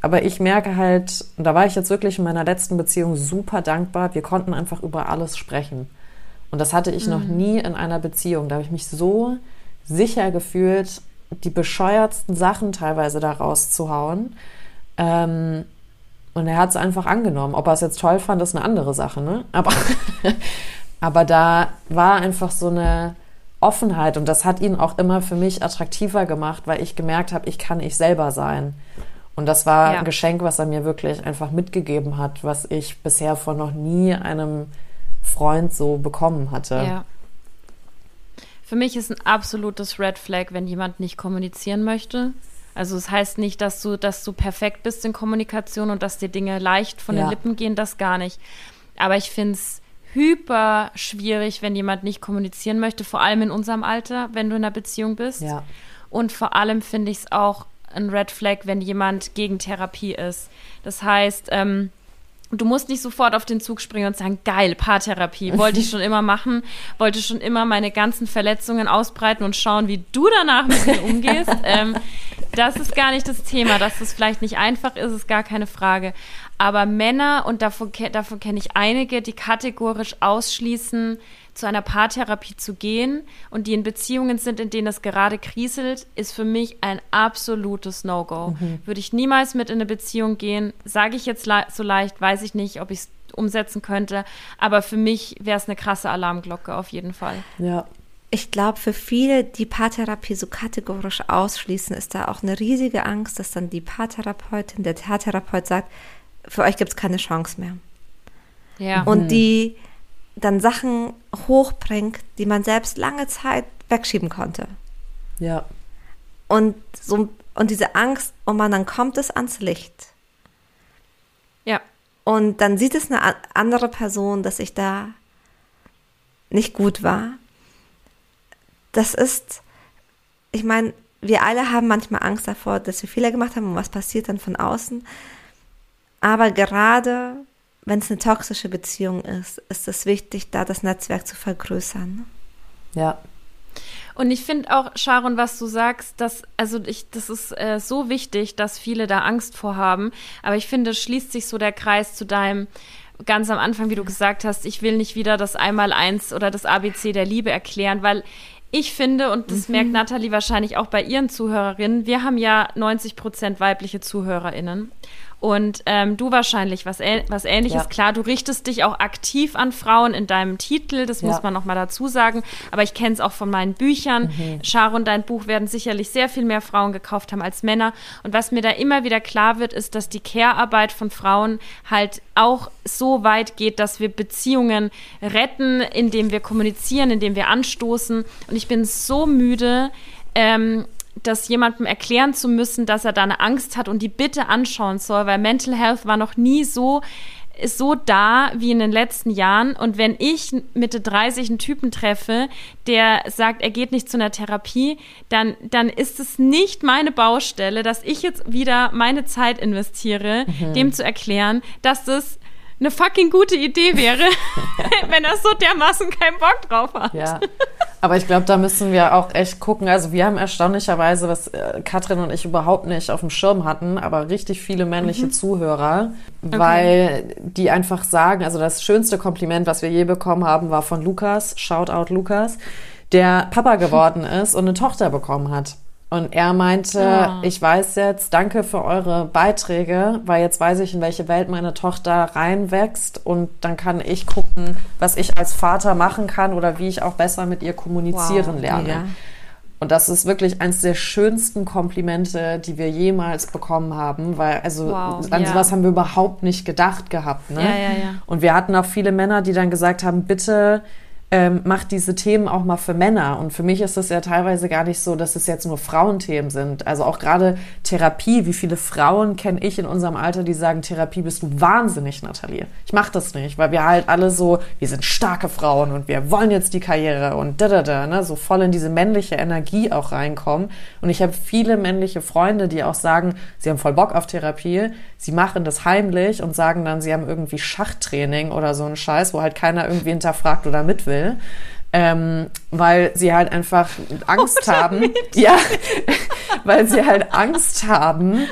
Aber ich merke halt, und da war ich jetzt wirklich in meiner letzten Beziehung super dankbar, wir konnten einfach über alles sprechen. Und das hatte ich mhm. noch nie in einer Beziehung. Da habe ich mich so sicher gefühlt, die bescheuertsten Sachen teilweise da rauszuhauen. Ähm, und er hat es einfach angenommen. Ob er es jetzt toll fand, ist eine andere Sache, ne? Aber, aber da war einfach so eine Offenheit und das hat ihn auch immer für mich attraktiver gemacht, weil ich gemerkt habe, ich kann ich selber sein. Und das war ja. ein Geschenk, was er mir wirklich einfach mitgegeben hat, was ich bisher von noch nie einem Freund so bekommen hatte. Ja. Für mich ist ein absolutes Red Flag, wenn jemand nicht kommunizieren möchte. Also es das heißt nicht, dass du, dass du perfekt bist in Kommunikation und dass dir Dinge leicht von ja. den Lippen gehen, das gar nicht. Aber ich finde es hyper schwierig, wenn jemand nicht kommunizieren möchte, vor allem in unserem Alter, wenn du in einer Beziehung bist. Ja. Und vor allem finde ich es auch ein Red Flag, wenn jemand gegen Therapie ist. Das heißt, ähm, Du musst nicht sofort auf den Zug springen und sagen, geil, Paartherapie, wollte ich schon immer machen, wollte schon immer meine ganzen Verletzungen ausbreiten und schauen, wie du danach mit mir umgehst. ähm, das ist gar nicht das Thema, dass es vielleicht nicht einfach ist, ist gar keine Frage. Aber Männer, und davon, davon kenne ich einige, die kategorisch ausschließen, zu einer Paartherapie zu gehen und die in Beziehungen sind, in denen es gerade kriselt, ist für mich ein absolutes No-Go. Mhm. Würde ich niemals mit in eine Beziehung gehen, sage ich jetzt le so leicht, weiß ich nicht, ob ich es umsetzen könnte, aber für mich wäre es eine krasse Alarmglocke auf jeden Fall. Ja. Ich glaube, für viele, die Paartherapie so kategorisch ausschließen, ist da auch eine riesige Angst, dass dann die Paartherapeutin, der Paartherapeut sagt, für euch gibt es keine Chance mehr. Ja. Und mhm. die dann Sachen hochbringt, die man selbst lange Zeit wegschieben konnte. Ja. Und so und diese Angst, oh man, dann kommt es ans Licht. Ja. Und dann sieht es eine andere Person, dass ich da nicht gut war. Das ist, ich meine, wir alle haben manchmal Angst davor, dass wir Fehler gemacht haben und was passiert dann von außen. Aber gerade wenn es eine toxische Beziehung ist, ist es wichtig, da das Netzwerk zu vergrößern. Ja. Und ich finde auch, Sharon, was du sagst, dass, also ich, das ist äh, so wichtig, dass viele da Angst vor haben. Aber ich finde, es schließt sich so der Kreis zu deinem, ganz am Anfang, wie du gesagt hast, ich will nicht wieder das Einmaleins oder das ABC der Liebe erklären, weil ich finde, und das mhm. merkt Nathalie wahrscheinlich auch bei ihren Zuhörerinnen, wir haben ja 90 Prozent weibliche ZuhörerInnen. Und ähm, du wahrscheinlich was, was ähnliches. Ja. Klar, du richtest dich auch aktiv an Frauen in deinem Titel, das ja. muss man nochmal dazu sagen. Aber ich kenne es auch von meinen Büchern. Mhm. Sharon, dein Buch werden sicherlich sehr viel mehr Frauen gekauft haben als Männer. Und was mir da immer wieder klar wird, ist, dass die Care-Arbeit von Frauen halt auch so weit geht, dass wir Beziehungen retten, indem wir kommunizieren, indem wir anstoßen. Und ich bin so müde, ähm, das jemandem erklären zu müssen, dass er da eine Angst hat und die bitte anschauen soll, weil Mental Health war noch nie so ist so da wie in den letzten Jahren. Und wenn ich Mitte 30 einen Typen treffe, der sagt, er geht nicht zu einer Therapie, dann, dann ist es nicht meine Baustelle, dass ich jetzt wieder meine Zeit investiere, mhm. dem zu erklären, dass das eine fucking gute Idee wäre, wenn er so dermaßen keinen Bock drauf hat. Ja. Aber ich glaube, da müssen wir auch echt gucken. Also wir haben erstaunlicherweise, was äh, Katrin und ich überhaupt nicht auf dem Schirm hatten, aber richtig viele männliche mhm. Zuhörer, okay. weil die einfach sagen, also das schönste Kompliment, was wir je bekommen haben, war von Lukas, Shoutout Lukas, der Papa geworden ist und eine Tochter bekommen hat. Und er meinte, ja. ich weiß jetzt, danke für eure Beiträge, weil jetzt weiß ich, in welche Welt meine Tochter reinwächst und dann kann ich gucken, was ich als Vater machen kann oder wie ich auch besser mit ihr kommunizieren wow. lerne. Ja. Und das ist wirklich eines der schönsten Komplimente, die wir jemals bekommen haben, weil also wow, an ja. sowas haben wir überhaupt nicht gedacht gehabt. Ne? Ja, ja, ja. Und wir hatten auch viele Männer, die dann gesagt haben, bitte ähm, macht diese Themen auch mal für Männer. Und für mich ist es ja teilweise gar nicht so, dass es jetzt nur Frauenthemen sind. Also auch gerade Therapie. Wie viele Frauen kenne ich in unserem Alter, die sagen, Therapie bist du wahnsinnig, Nathalie. Ich mache das nicht, weil wir halt alle so, wir sind starke Frauen und wir wollen jetzt die Karriere und da da da, ne, so voll in diese männliche Energie auch reinkommen. Und ich habe viele männliche Freunde, die auch sagen, sie haben voll Bock auf Therapie, sie machen das heimlich und sagen dann, sie haben irgendwie Schachtraining oder so einen Scheiß, wo halt keiner irgendwie hinterfragt oder mit will will. Ähm, weil sie halt einfach Angst oh, haben, ja, weil sie halt Angst haben,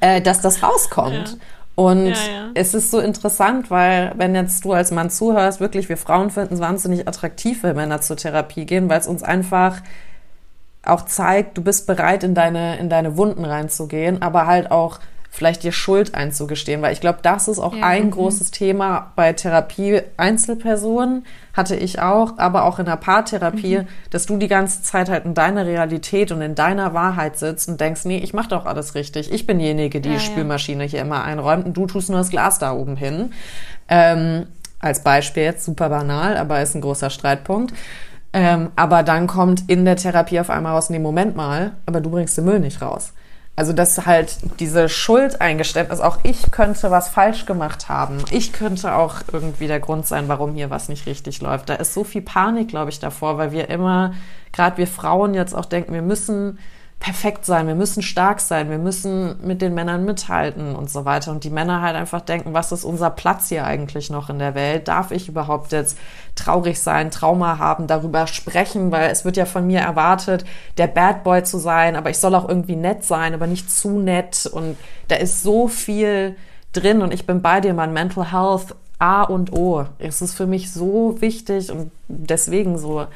äh, dass das rauskommt. Ja. Und ja, ja. es ist so interessant, weil wenn jetzt du als Mann zuhörst, wirklich, wir Frauen finden es wahnsinnig attraktiv, wenn Männer zur Therapie gehen, weil es uns einfach auch zeigt, du bist bereit, in deine, in deine Wunden reinzugehen, aber halt auch vielleicht dir Schuld einzugestehen, weil ich glaube, das ist auch ja, ein mhm. großes Thema bei Therapie Einzelpersonen, hatte ich auch, aber auch in der Paartherapie, mhm. dass du die ganze Zeit halt in deiner Realität und in deiner Wahrheit sitzt und denkst, nee, ich mache doch alles richtig. Ich bin diejenige, die ja, die Spülmaschine ja. hier immer einräumt und du tust nur das Glas da oben hin. Ähm, als Beispiel jetzt super banal, aber ist ein großer Streitpunkt. Ähm, aber dann kommt in der Therapie auf einmal raus, nee, Moment mal, aber du bringst den Müll nicht raus. Also, dass halt diese Schuldeingeständnis, auch ich könnte was falsch gemacht haben. Ich könnte auch irgendwie der Grund sein, warum hier was nicht richtig läuft. Da ist so viel Panik, glaube ich, davor, weil wir immer, gerade wir Frauen jetzt auch denken, wir müssen perfekt sein, wir müssen stark sein, wir müssen mit den Männern mithalten und so weiter. Und die Männer halt einfach denken, was ist unser Platz hier eigentlich noch in der Welt? Darf ich überhaupt jetzt traurig sein, Trauma haben, darüber sprechen? Weil es wird ja von mir erwartet, der Bad Boy zu sein, aber ich soll auch irgendwie nett sein, aber nicht zu nett. Und da ist so viel drin und ich bin bei dir, mein Mental Health A und O. Es ist für mich so wichtig und deswegen so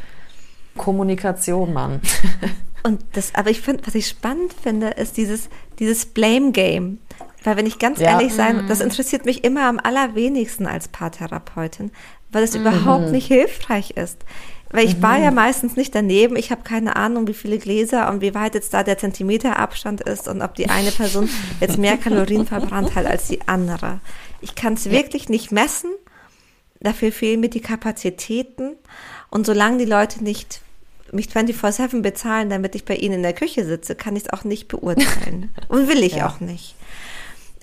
Kommunikation, Mann. Und das, aber ich finde, was ich spannend finde, ist dieses, dieses Blame Game. Weil wenn ich ganz ja. ehrlich sein, das mhm. interessiert mich immer am allerwenigsten als Paartherapeutin, weil es mhm. überhaupt nicht hilfreich ist. Weil ich mhm. war ja meistens nicht daneben. Ich habe keine Ahnung, wie viele Gläser und wie weit jetzt da der Zentimeterabstand ist und ob die eine Person jetzt mehr Kalorien verbrannt hat als die andere. Ich kann es wirklich nicht messen. Dafür fehlen mir die Kapazitäten. Und solange die Leute nicht mich 24-7 bezahlen, damit ich bei ihnen in der Küche sitze, kann ich es auch nicht beurteilen. Und will ich ja. auch nicht.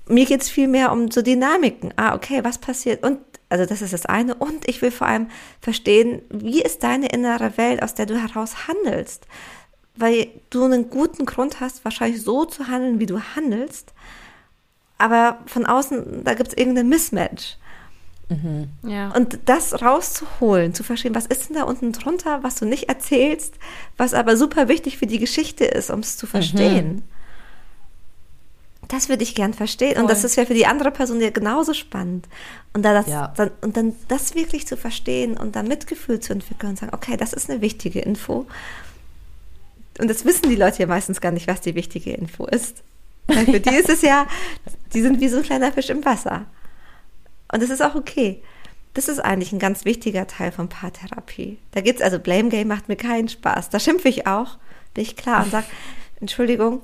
Mir geht es viel mehr um so Dynamiken. Ah, okay, was passiert? Und also das ist das eine. Und ich will vor allem verstehen, wie ist deine innere Welt, aus der du heraus handelst? Weil du einen guten Grund hast, wahrscheinlich so zu handeln, wie du handelst. Aber von außen, da gibt es irgendein Mismatch. Mhm. Ja. Und das rauszuholen, zu verstehen, was ist denn da unten drunter, was du nicht erzählst, was aber super wichtig für die Geschichte ist, um es zu verstehen. Mhm. Das würde ich gern verstehen. Voll. Und das ist ja für die andere Person ja genauso spannend. Und, da das, ja. dann, und dann das wirklich zu verstehen und dann Mitgefühl zu entwickeln und sagen, okay, das ist eine wichtige Info. Und das wissen die Leute ja meistens gar nicht, was die wichtige Info ist. Weil für die ist es ja, die sind wie so ein kleiner Fisch im Wasser. Und das ist auch okay. Das ist eigentlich ein ganz wichtiger Teil von Paartherapie. Da geht's also Blame Game macht mir keinen Spaß. Da schimpfe ich auch, bin ich klar und sage, Entschuldigung,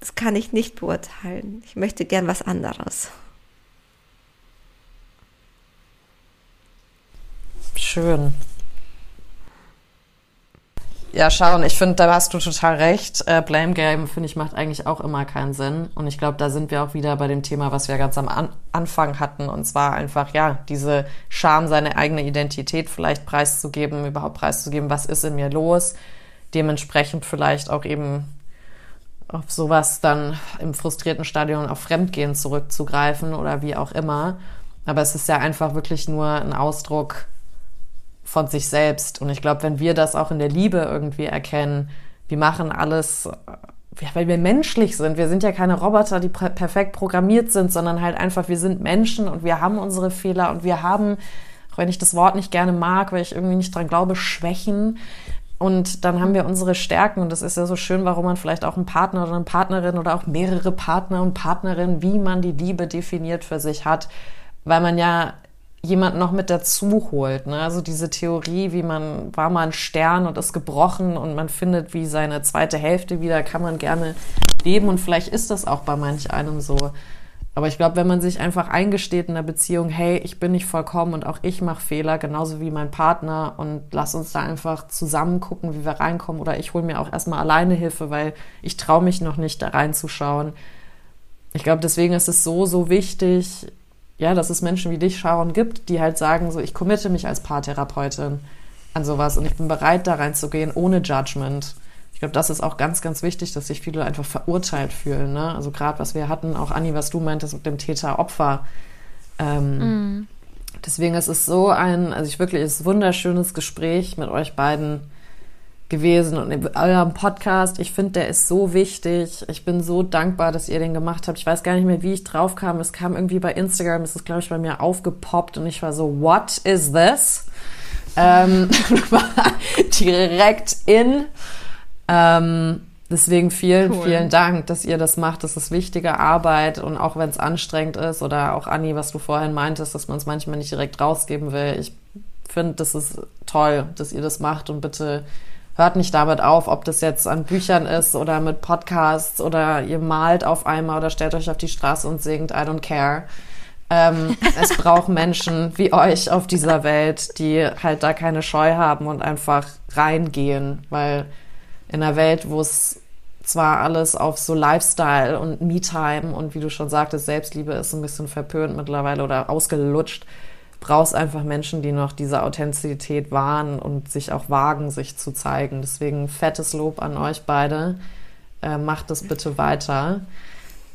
das kann ich nicht beurteilen. Ich möchte gern was anderes. Schön. Ja, Sharon, ich finde, da hast du total recht. Äh, Blame Game, finde ich, macht eigentlich auch immer keinen Sinn. Und ich glaube, da sind wir auch wieder bei dem Thema, was wir ganz am An Anfang hatten. Und zwar einfach, ja, diese Scham, seine eigene Identität vielleicht preiszugeben, überhaupt preiszugeben, was ist in mir los. Dementsprechend vielleicht auch eben auf sowas dann im frustrierten Stadion auf Fremdgehen zurückzugreifen oder wie auch immer. Aber es ist ja einfach wirklich nur ein Ausdruck von sich selbst. Und ich glaube, wenn wir das auch in der Liebe irgendwie erkennen, wir machen alles, ja, weil wir menschlich sind. Wir sind ja keine Roboter, die perfekt programmiert sind, sondern halt einfach, wir sind Menschen und wir haben unsere Fehler und wir haben, auch wenn ich das Wort nicht gerne mag, weil ich irgendwie nicht dran glaube, Schwächen. Und dann haben wir unsere Stärken und das ist ja so schön, warum man vielleicht auch einen Partner oder eine Partnerin oder auch mehrere Partner und Partnerinnen, wie man die Liebe definiert für sich hat, weil man ja jemand noch mit dazu holt. Ne? Also diese Theorie, wie man war mal ein Stern und ist gebrochen und man findet wie seine zweite Hälfte wieder, kann man gerne leben und vielleicht ist das auch bei manch einem so. Aber ich glaube, wenn man sich einfach eingesteht in der Beziehung, hey, ich bin nicht vollkommen und auch ich mache Fehler, genauso wie mein Partner und lass uns da einfach zusammen gucken, wie wir reinkommen oder ich hole mir auch erstmal alleine Hilfe, weil ich traue mich noch nicht da reinzuschauen. Ich glaube, deswegen ist es so, so wichtig, ja, dass es Menschen wie dich, Sharon, gibt, die halt sagen, so, ich committe mich als Paartherapeutin an sowas und ich bin bereit, da reinzugehen, ohne Judgment. Ich glaube, das ist auch ganz, ganz wichtig, dass sich viele einfach verurteilt fühlen. Ne? Also gerade, was wir hatten, auch Anni, was du meintest mit dem Täter-Opfer. Ähm, mm. Deswegen ist es so ein, also ich wirklich, es ist ein wunderschönes Gespräch mit euch beiden gewesen und in eurem Podcast. Ich finde, der ist so wichtig. Ich bin so dankbar, dass ihr den gemacht habt. Ich weiß gar nicht mehr, wie ich drauf kam. Es kam irgendwie bei Instagram, es ist, glaube ich, bei mir aufgepoppt und ich war so, what is this? Ähm, war direkt in. Ähm, deswegen vielen, cool. vielen Dank, dass ihr das macht. Das ist wichtige Arbeit und auch wenn es anstrengend ist oder auch Anni, was du vorhin meintest, dass man es manchmal nicht direkt rausgeben will. Ich finde, das ist toll, dass ihr das macht und bitte hört nicht damit auf, ob das jetzt an Büchern ist oder mit Podcasts oder ihr malt auf einmal oder stellt euch auf die Straße und singt I don't care. Ähm, es braucht Menschen wie euch auf dieser Welt, die halt da keine Scheu haben und einfach reingehen, weil in einer Welt, wo es zwar alles auf so Lifestyle und Me-Time und wie du schon sagtest, Selbstliebe ist ein bisschen verpönt mittlerweile oder ausgelutscht, brauchst einfach Menschen, die noch diese Authentizität wahren und sich auch wagen, sich zu zeigen. Deswegen fettes Lob an euch beide. Äh, macht es bitte weiter.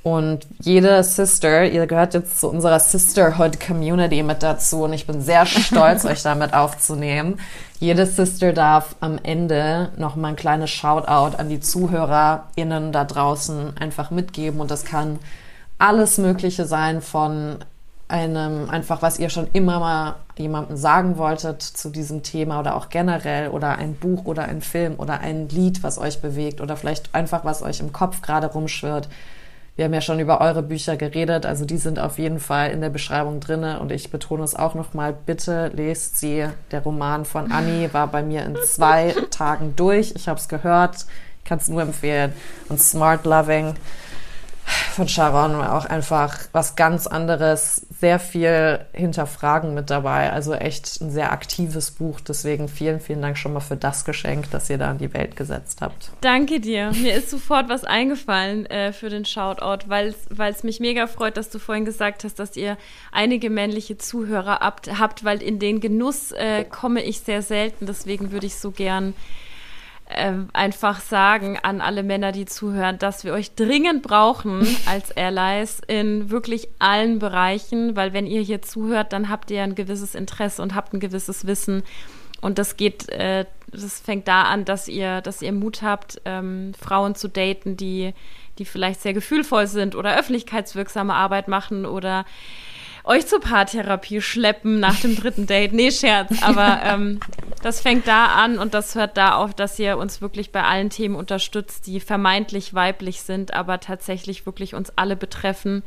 Und jede Sister, ihr gehört jetzt zu unserer Sisterhood Community mit dazu und ich bin sehr stolz, euch damit aufzunehmen. Jede Sister darf am Ende noch mal ein kleines Shoutout an die ZuhörerInnen da draußen einfach mitgeben und das kann alles Mögliche sein von einem einfach, was ihr schon immer mal jemandem sagen wolltet zu diesem Thema oder auch generell oder ein Buch oder ein Film oder ein Lied, was euch bewegt oder vielleicht einfach, was euch im Kopf gerade rumschwirrt wir haben ja schon über eure Bücher geredet, also die sind auf jeden Fall in der Beschreibung drinne und ich betone es auch nochmal, bitte lest sie. Der Roman von Annie war bei mir in zwei Tagen durch. Ich habe es gehört, kann es nur empfehlen. Und Smart Loving von Sharon war auch einfach was ganz anderes, sehr viel Hinterfragen mit dabei, also echt ein sehr aktives Buch. Deswegen vielen, vielen Dank schon mal für das Geschenk, das ihr da in die Welt gesetzt habt. Danke dir. Mir ist sofort was eingefallen äh, für den Shoutout, weil es mich mega freut, dass du vorhin gesagt hast, dass ihr einige männliche Zuhörer habt, weil in den Genuss äh, komme ich sehr selten. Deswegen würde ich so gern äh, einfach sagen an alle Männer, die zuhören, dass wir euch dringend brauchen als Allies in wirklich allen Bereichen, weil wenn ihr hier zuhört, dann habt ihr ein gewisses Interesse und habt ein gewisses Wissen. Und das geht, äh, das fängt da an, dass ihr, dass ihr Mut habt, ähm, Frauen zu daten, die, die vielleicht sehr gefühlvoll sind oder öffentlichkeitswirksame Arbeit machen oder euch zur Paartherapie schleppen nach dem dritten Date. Nee, Scherz. Aber ähm, das fängt da an und das hört da auf, dass ihr uns wirklich bei allen Themen unterstützt, die vermeintlich weiblich sind, aber tatsächlich wirklich uns alle betreffen.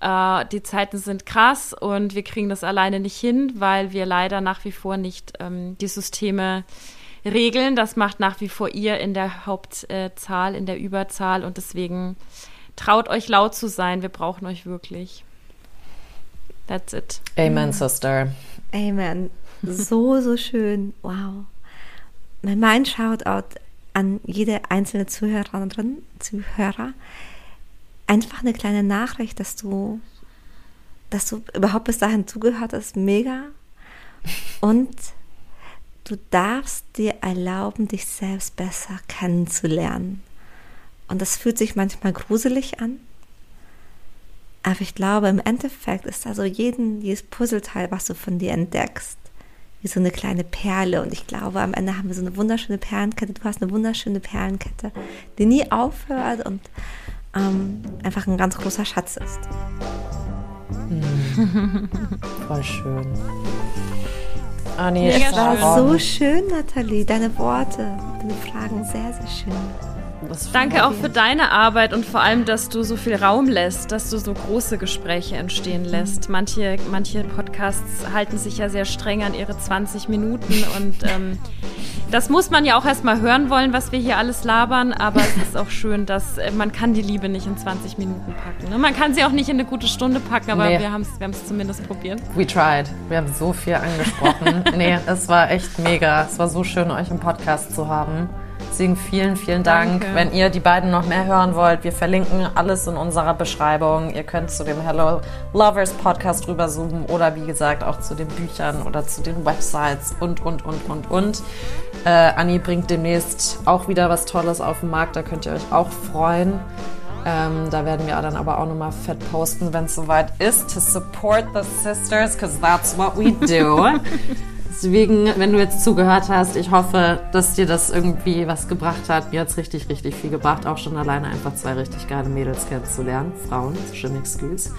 Äh, die Zeiten sind krass und wir kriegen das alleine nicht hin, weil wir leider nach wie vor nicht ähm, die Systeme regeln. Das macht nach wie vor ihr in der Hauptzahl, in der Überzahl und deswegen traut euch laut zu sein. Wir brauchen euch wirklich. That's it. Amen, Sister. Amen. So, so schön. Wow. Mein Shoutout an jede einzelne Zuhörerin, Zuhörer. Einfach eine kleine Nachricht, dass du, dass du überhaupt bis dahin zugehört hast. Mega. Und du darfst dir erlauben, dich selbst besser kennenzulernen. Und das fühlt sich manchmal gruselig an. Aber ich glaube, im Endeffekt ist da so jeden, jedes Puzzleteil, was du von dir entdeckst, wie so eine kleine Perle. Und ich glaube, am Ende haben wir so eine wunderschöne Perlenkette. Du hast eine wunderschöne Perlenkette, die nie aufhört und ähm, einfach ein ganz großer Schatz ist. Mhm. Voll schön. Anni, es war so schön, Nathalie. Deine Worte, deine Fragen sehr, sehr schön. Danke auch für deine Arbeit und vor allem, dass du so viel Raum lässt, dass du so große Gespräche entstehen lässt. Manche, manche Podcasts halten sich ja sehr streng an ihre 20 Minuten und ähm, das muss man ja auch erstmal hören wollen, was wir hier alles labern, aber es ist auch schön, dass äh, man kann die Liebe nicht in 20 Minuten packen. Ne? Man kann sie auch nicht in eine gute Stunde packen, aber nee. wir haben es wir zumindest probiert. We tried. Wir haben so viel angesprochen. nee, es war echt mega. Es war so schön, euch im Podcast zu haben. Deswegen vielen, vielen Dank. Danke. Wenn ihr die beiden noch mehr hören wollt, wir verlinken alles in unserer Beschreibung. Ihr könnt zu dem Hello Lovers Podcast rüber zoomen oder wie gesagt auch zu den Büchern oder zu den Websites und, und, und, und, und. Äh, Anni bringt demnächst auch wieder was Tolles auf den Markt, da könnt ihr euch auch freuen. Ähm, da werden wir dann aber auch nochmal fett posten, wenn es soweit ist. To support the sisters, because that's what we do. Deswegen, wenn du jetzt zugehört hast, ich hoffe, dass dir das irgendwie was gebracht hat. Mir hat es richtig, richtig viel gebracht, auch schon alleine einfach zwei richtig geile Mädels kennenzulernen. Frauen, schön excuse.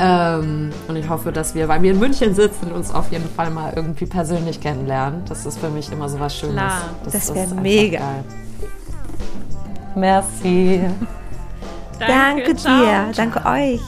Ähm, und ich hoffe, dass wir, weil wir in München sitzen, uns auf jeden Fall mal irgendwie persönlich kennenlernen. Das ist für mich immer so was Schönes. Klar, das, das wäre mega. Geil. Merci. Danke, Danke dir. Danke euch.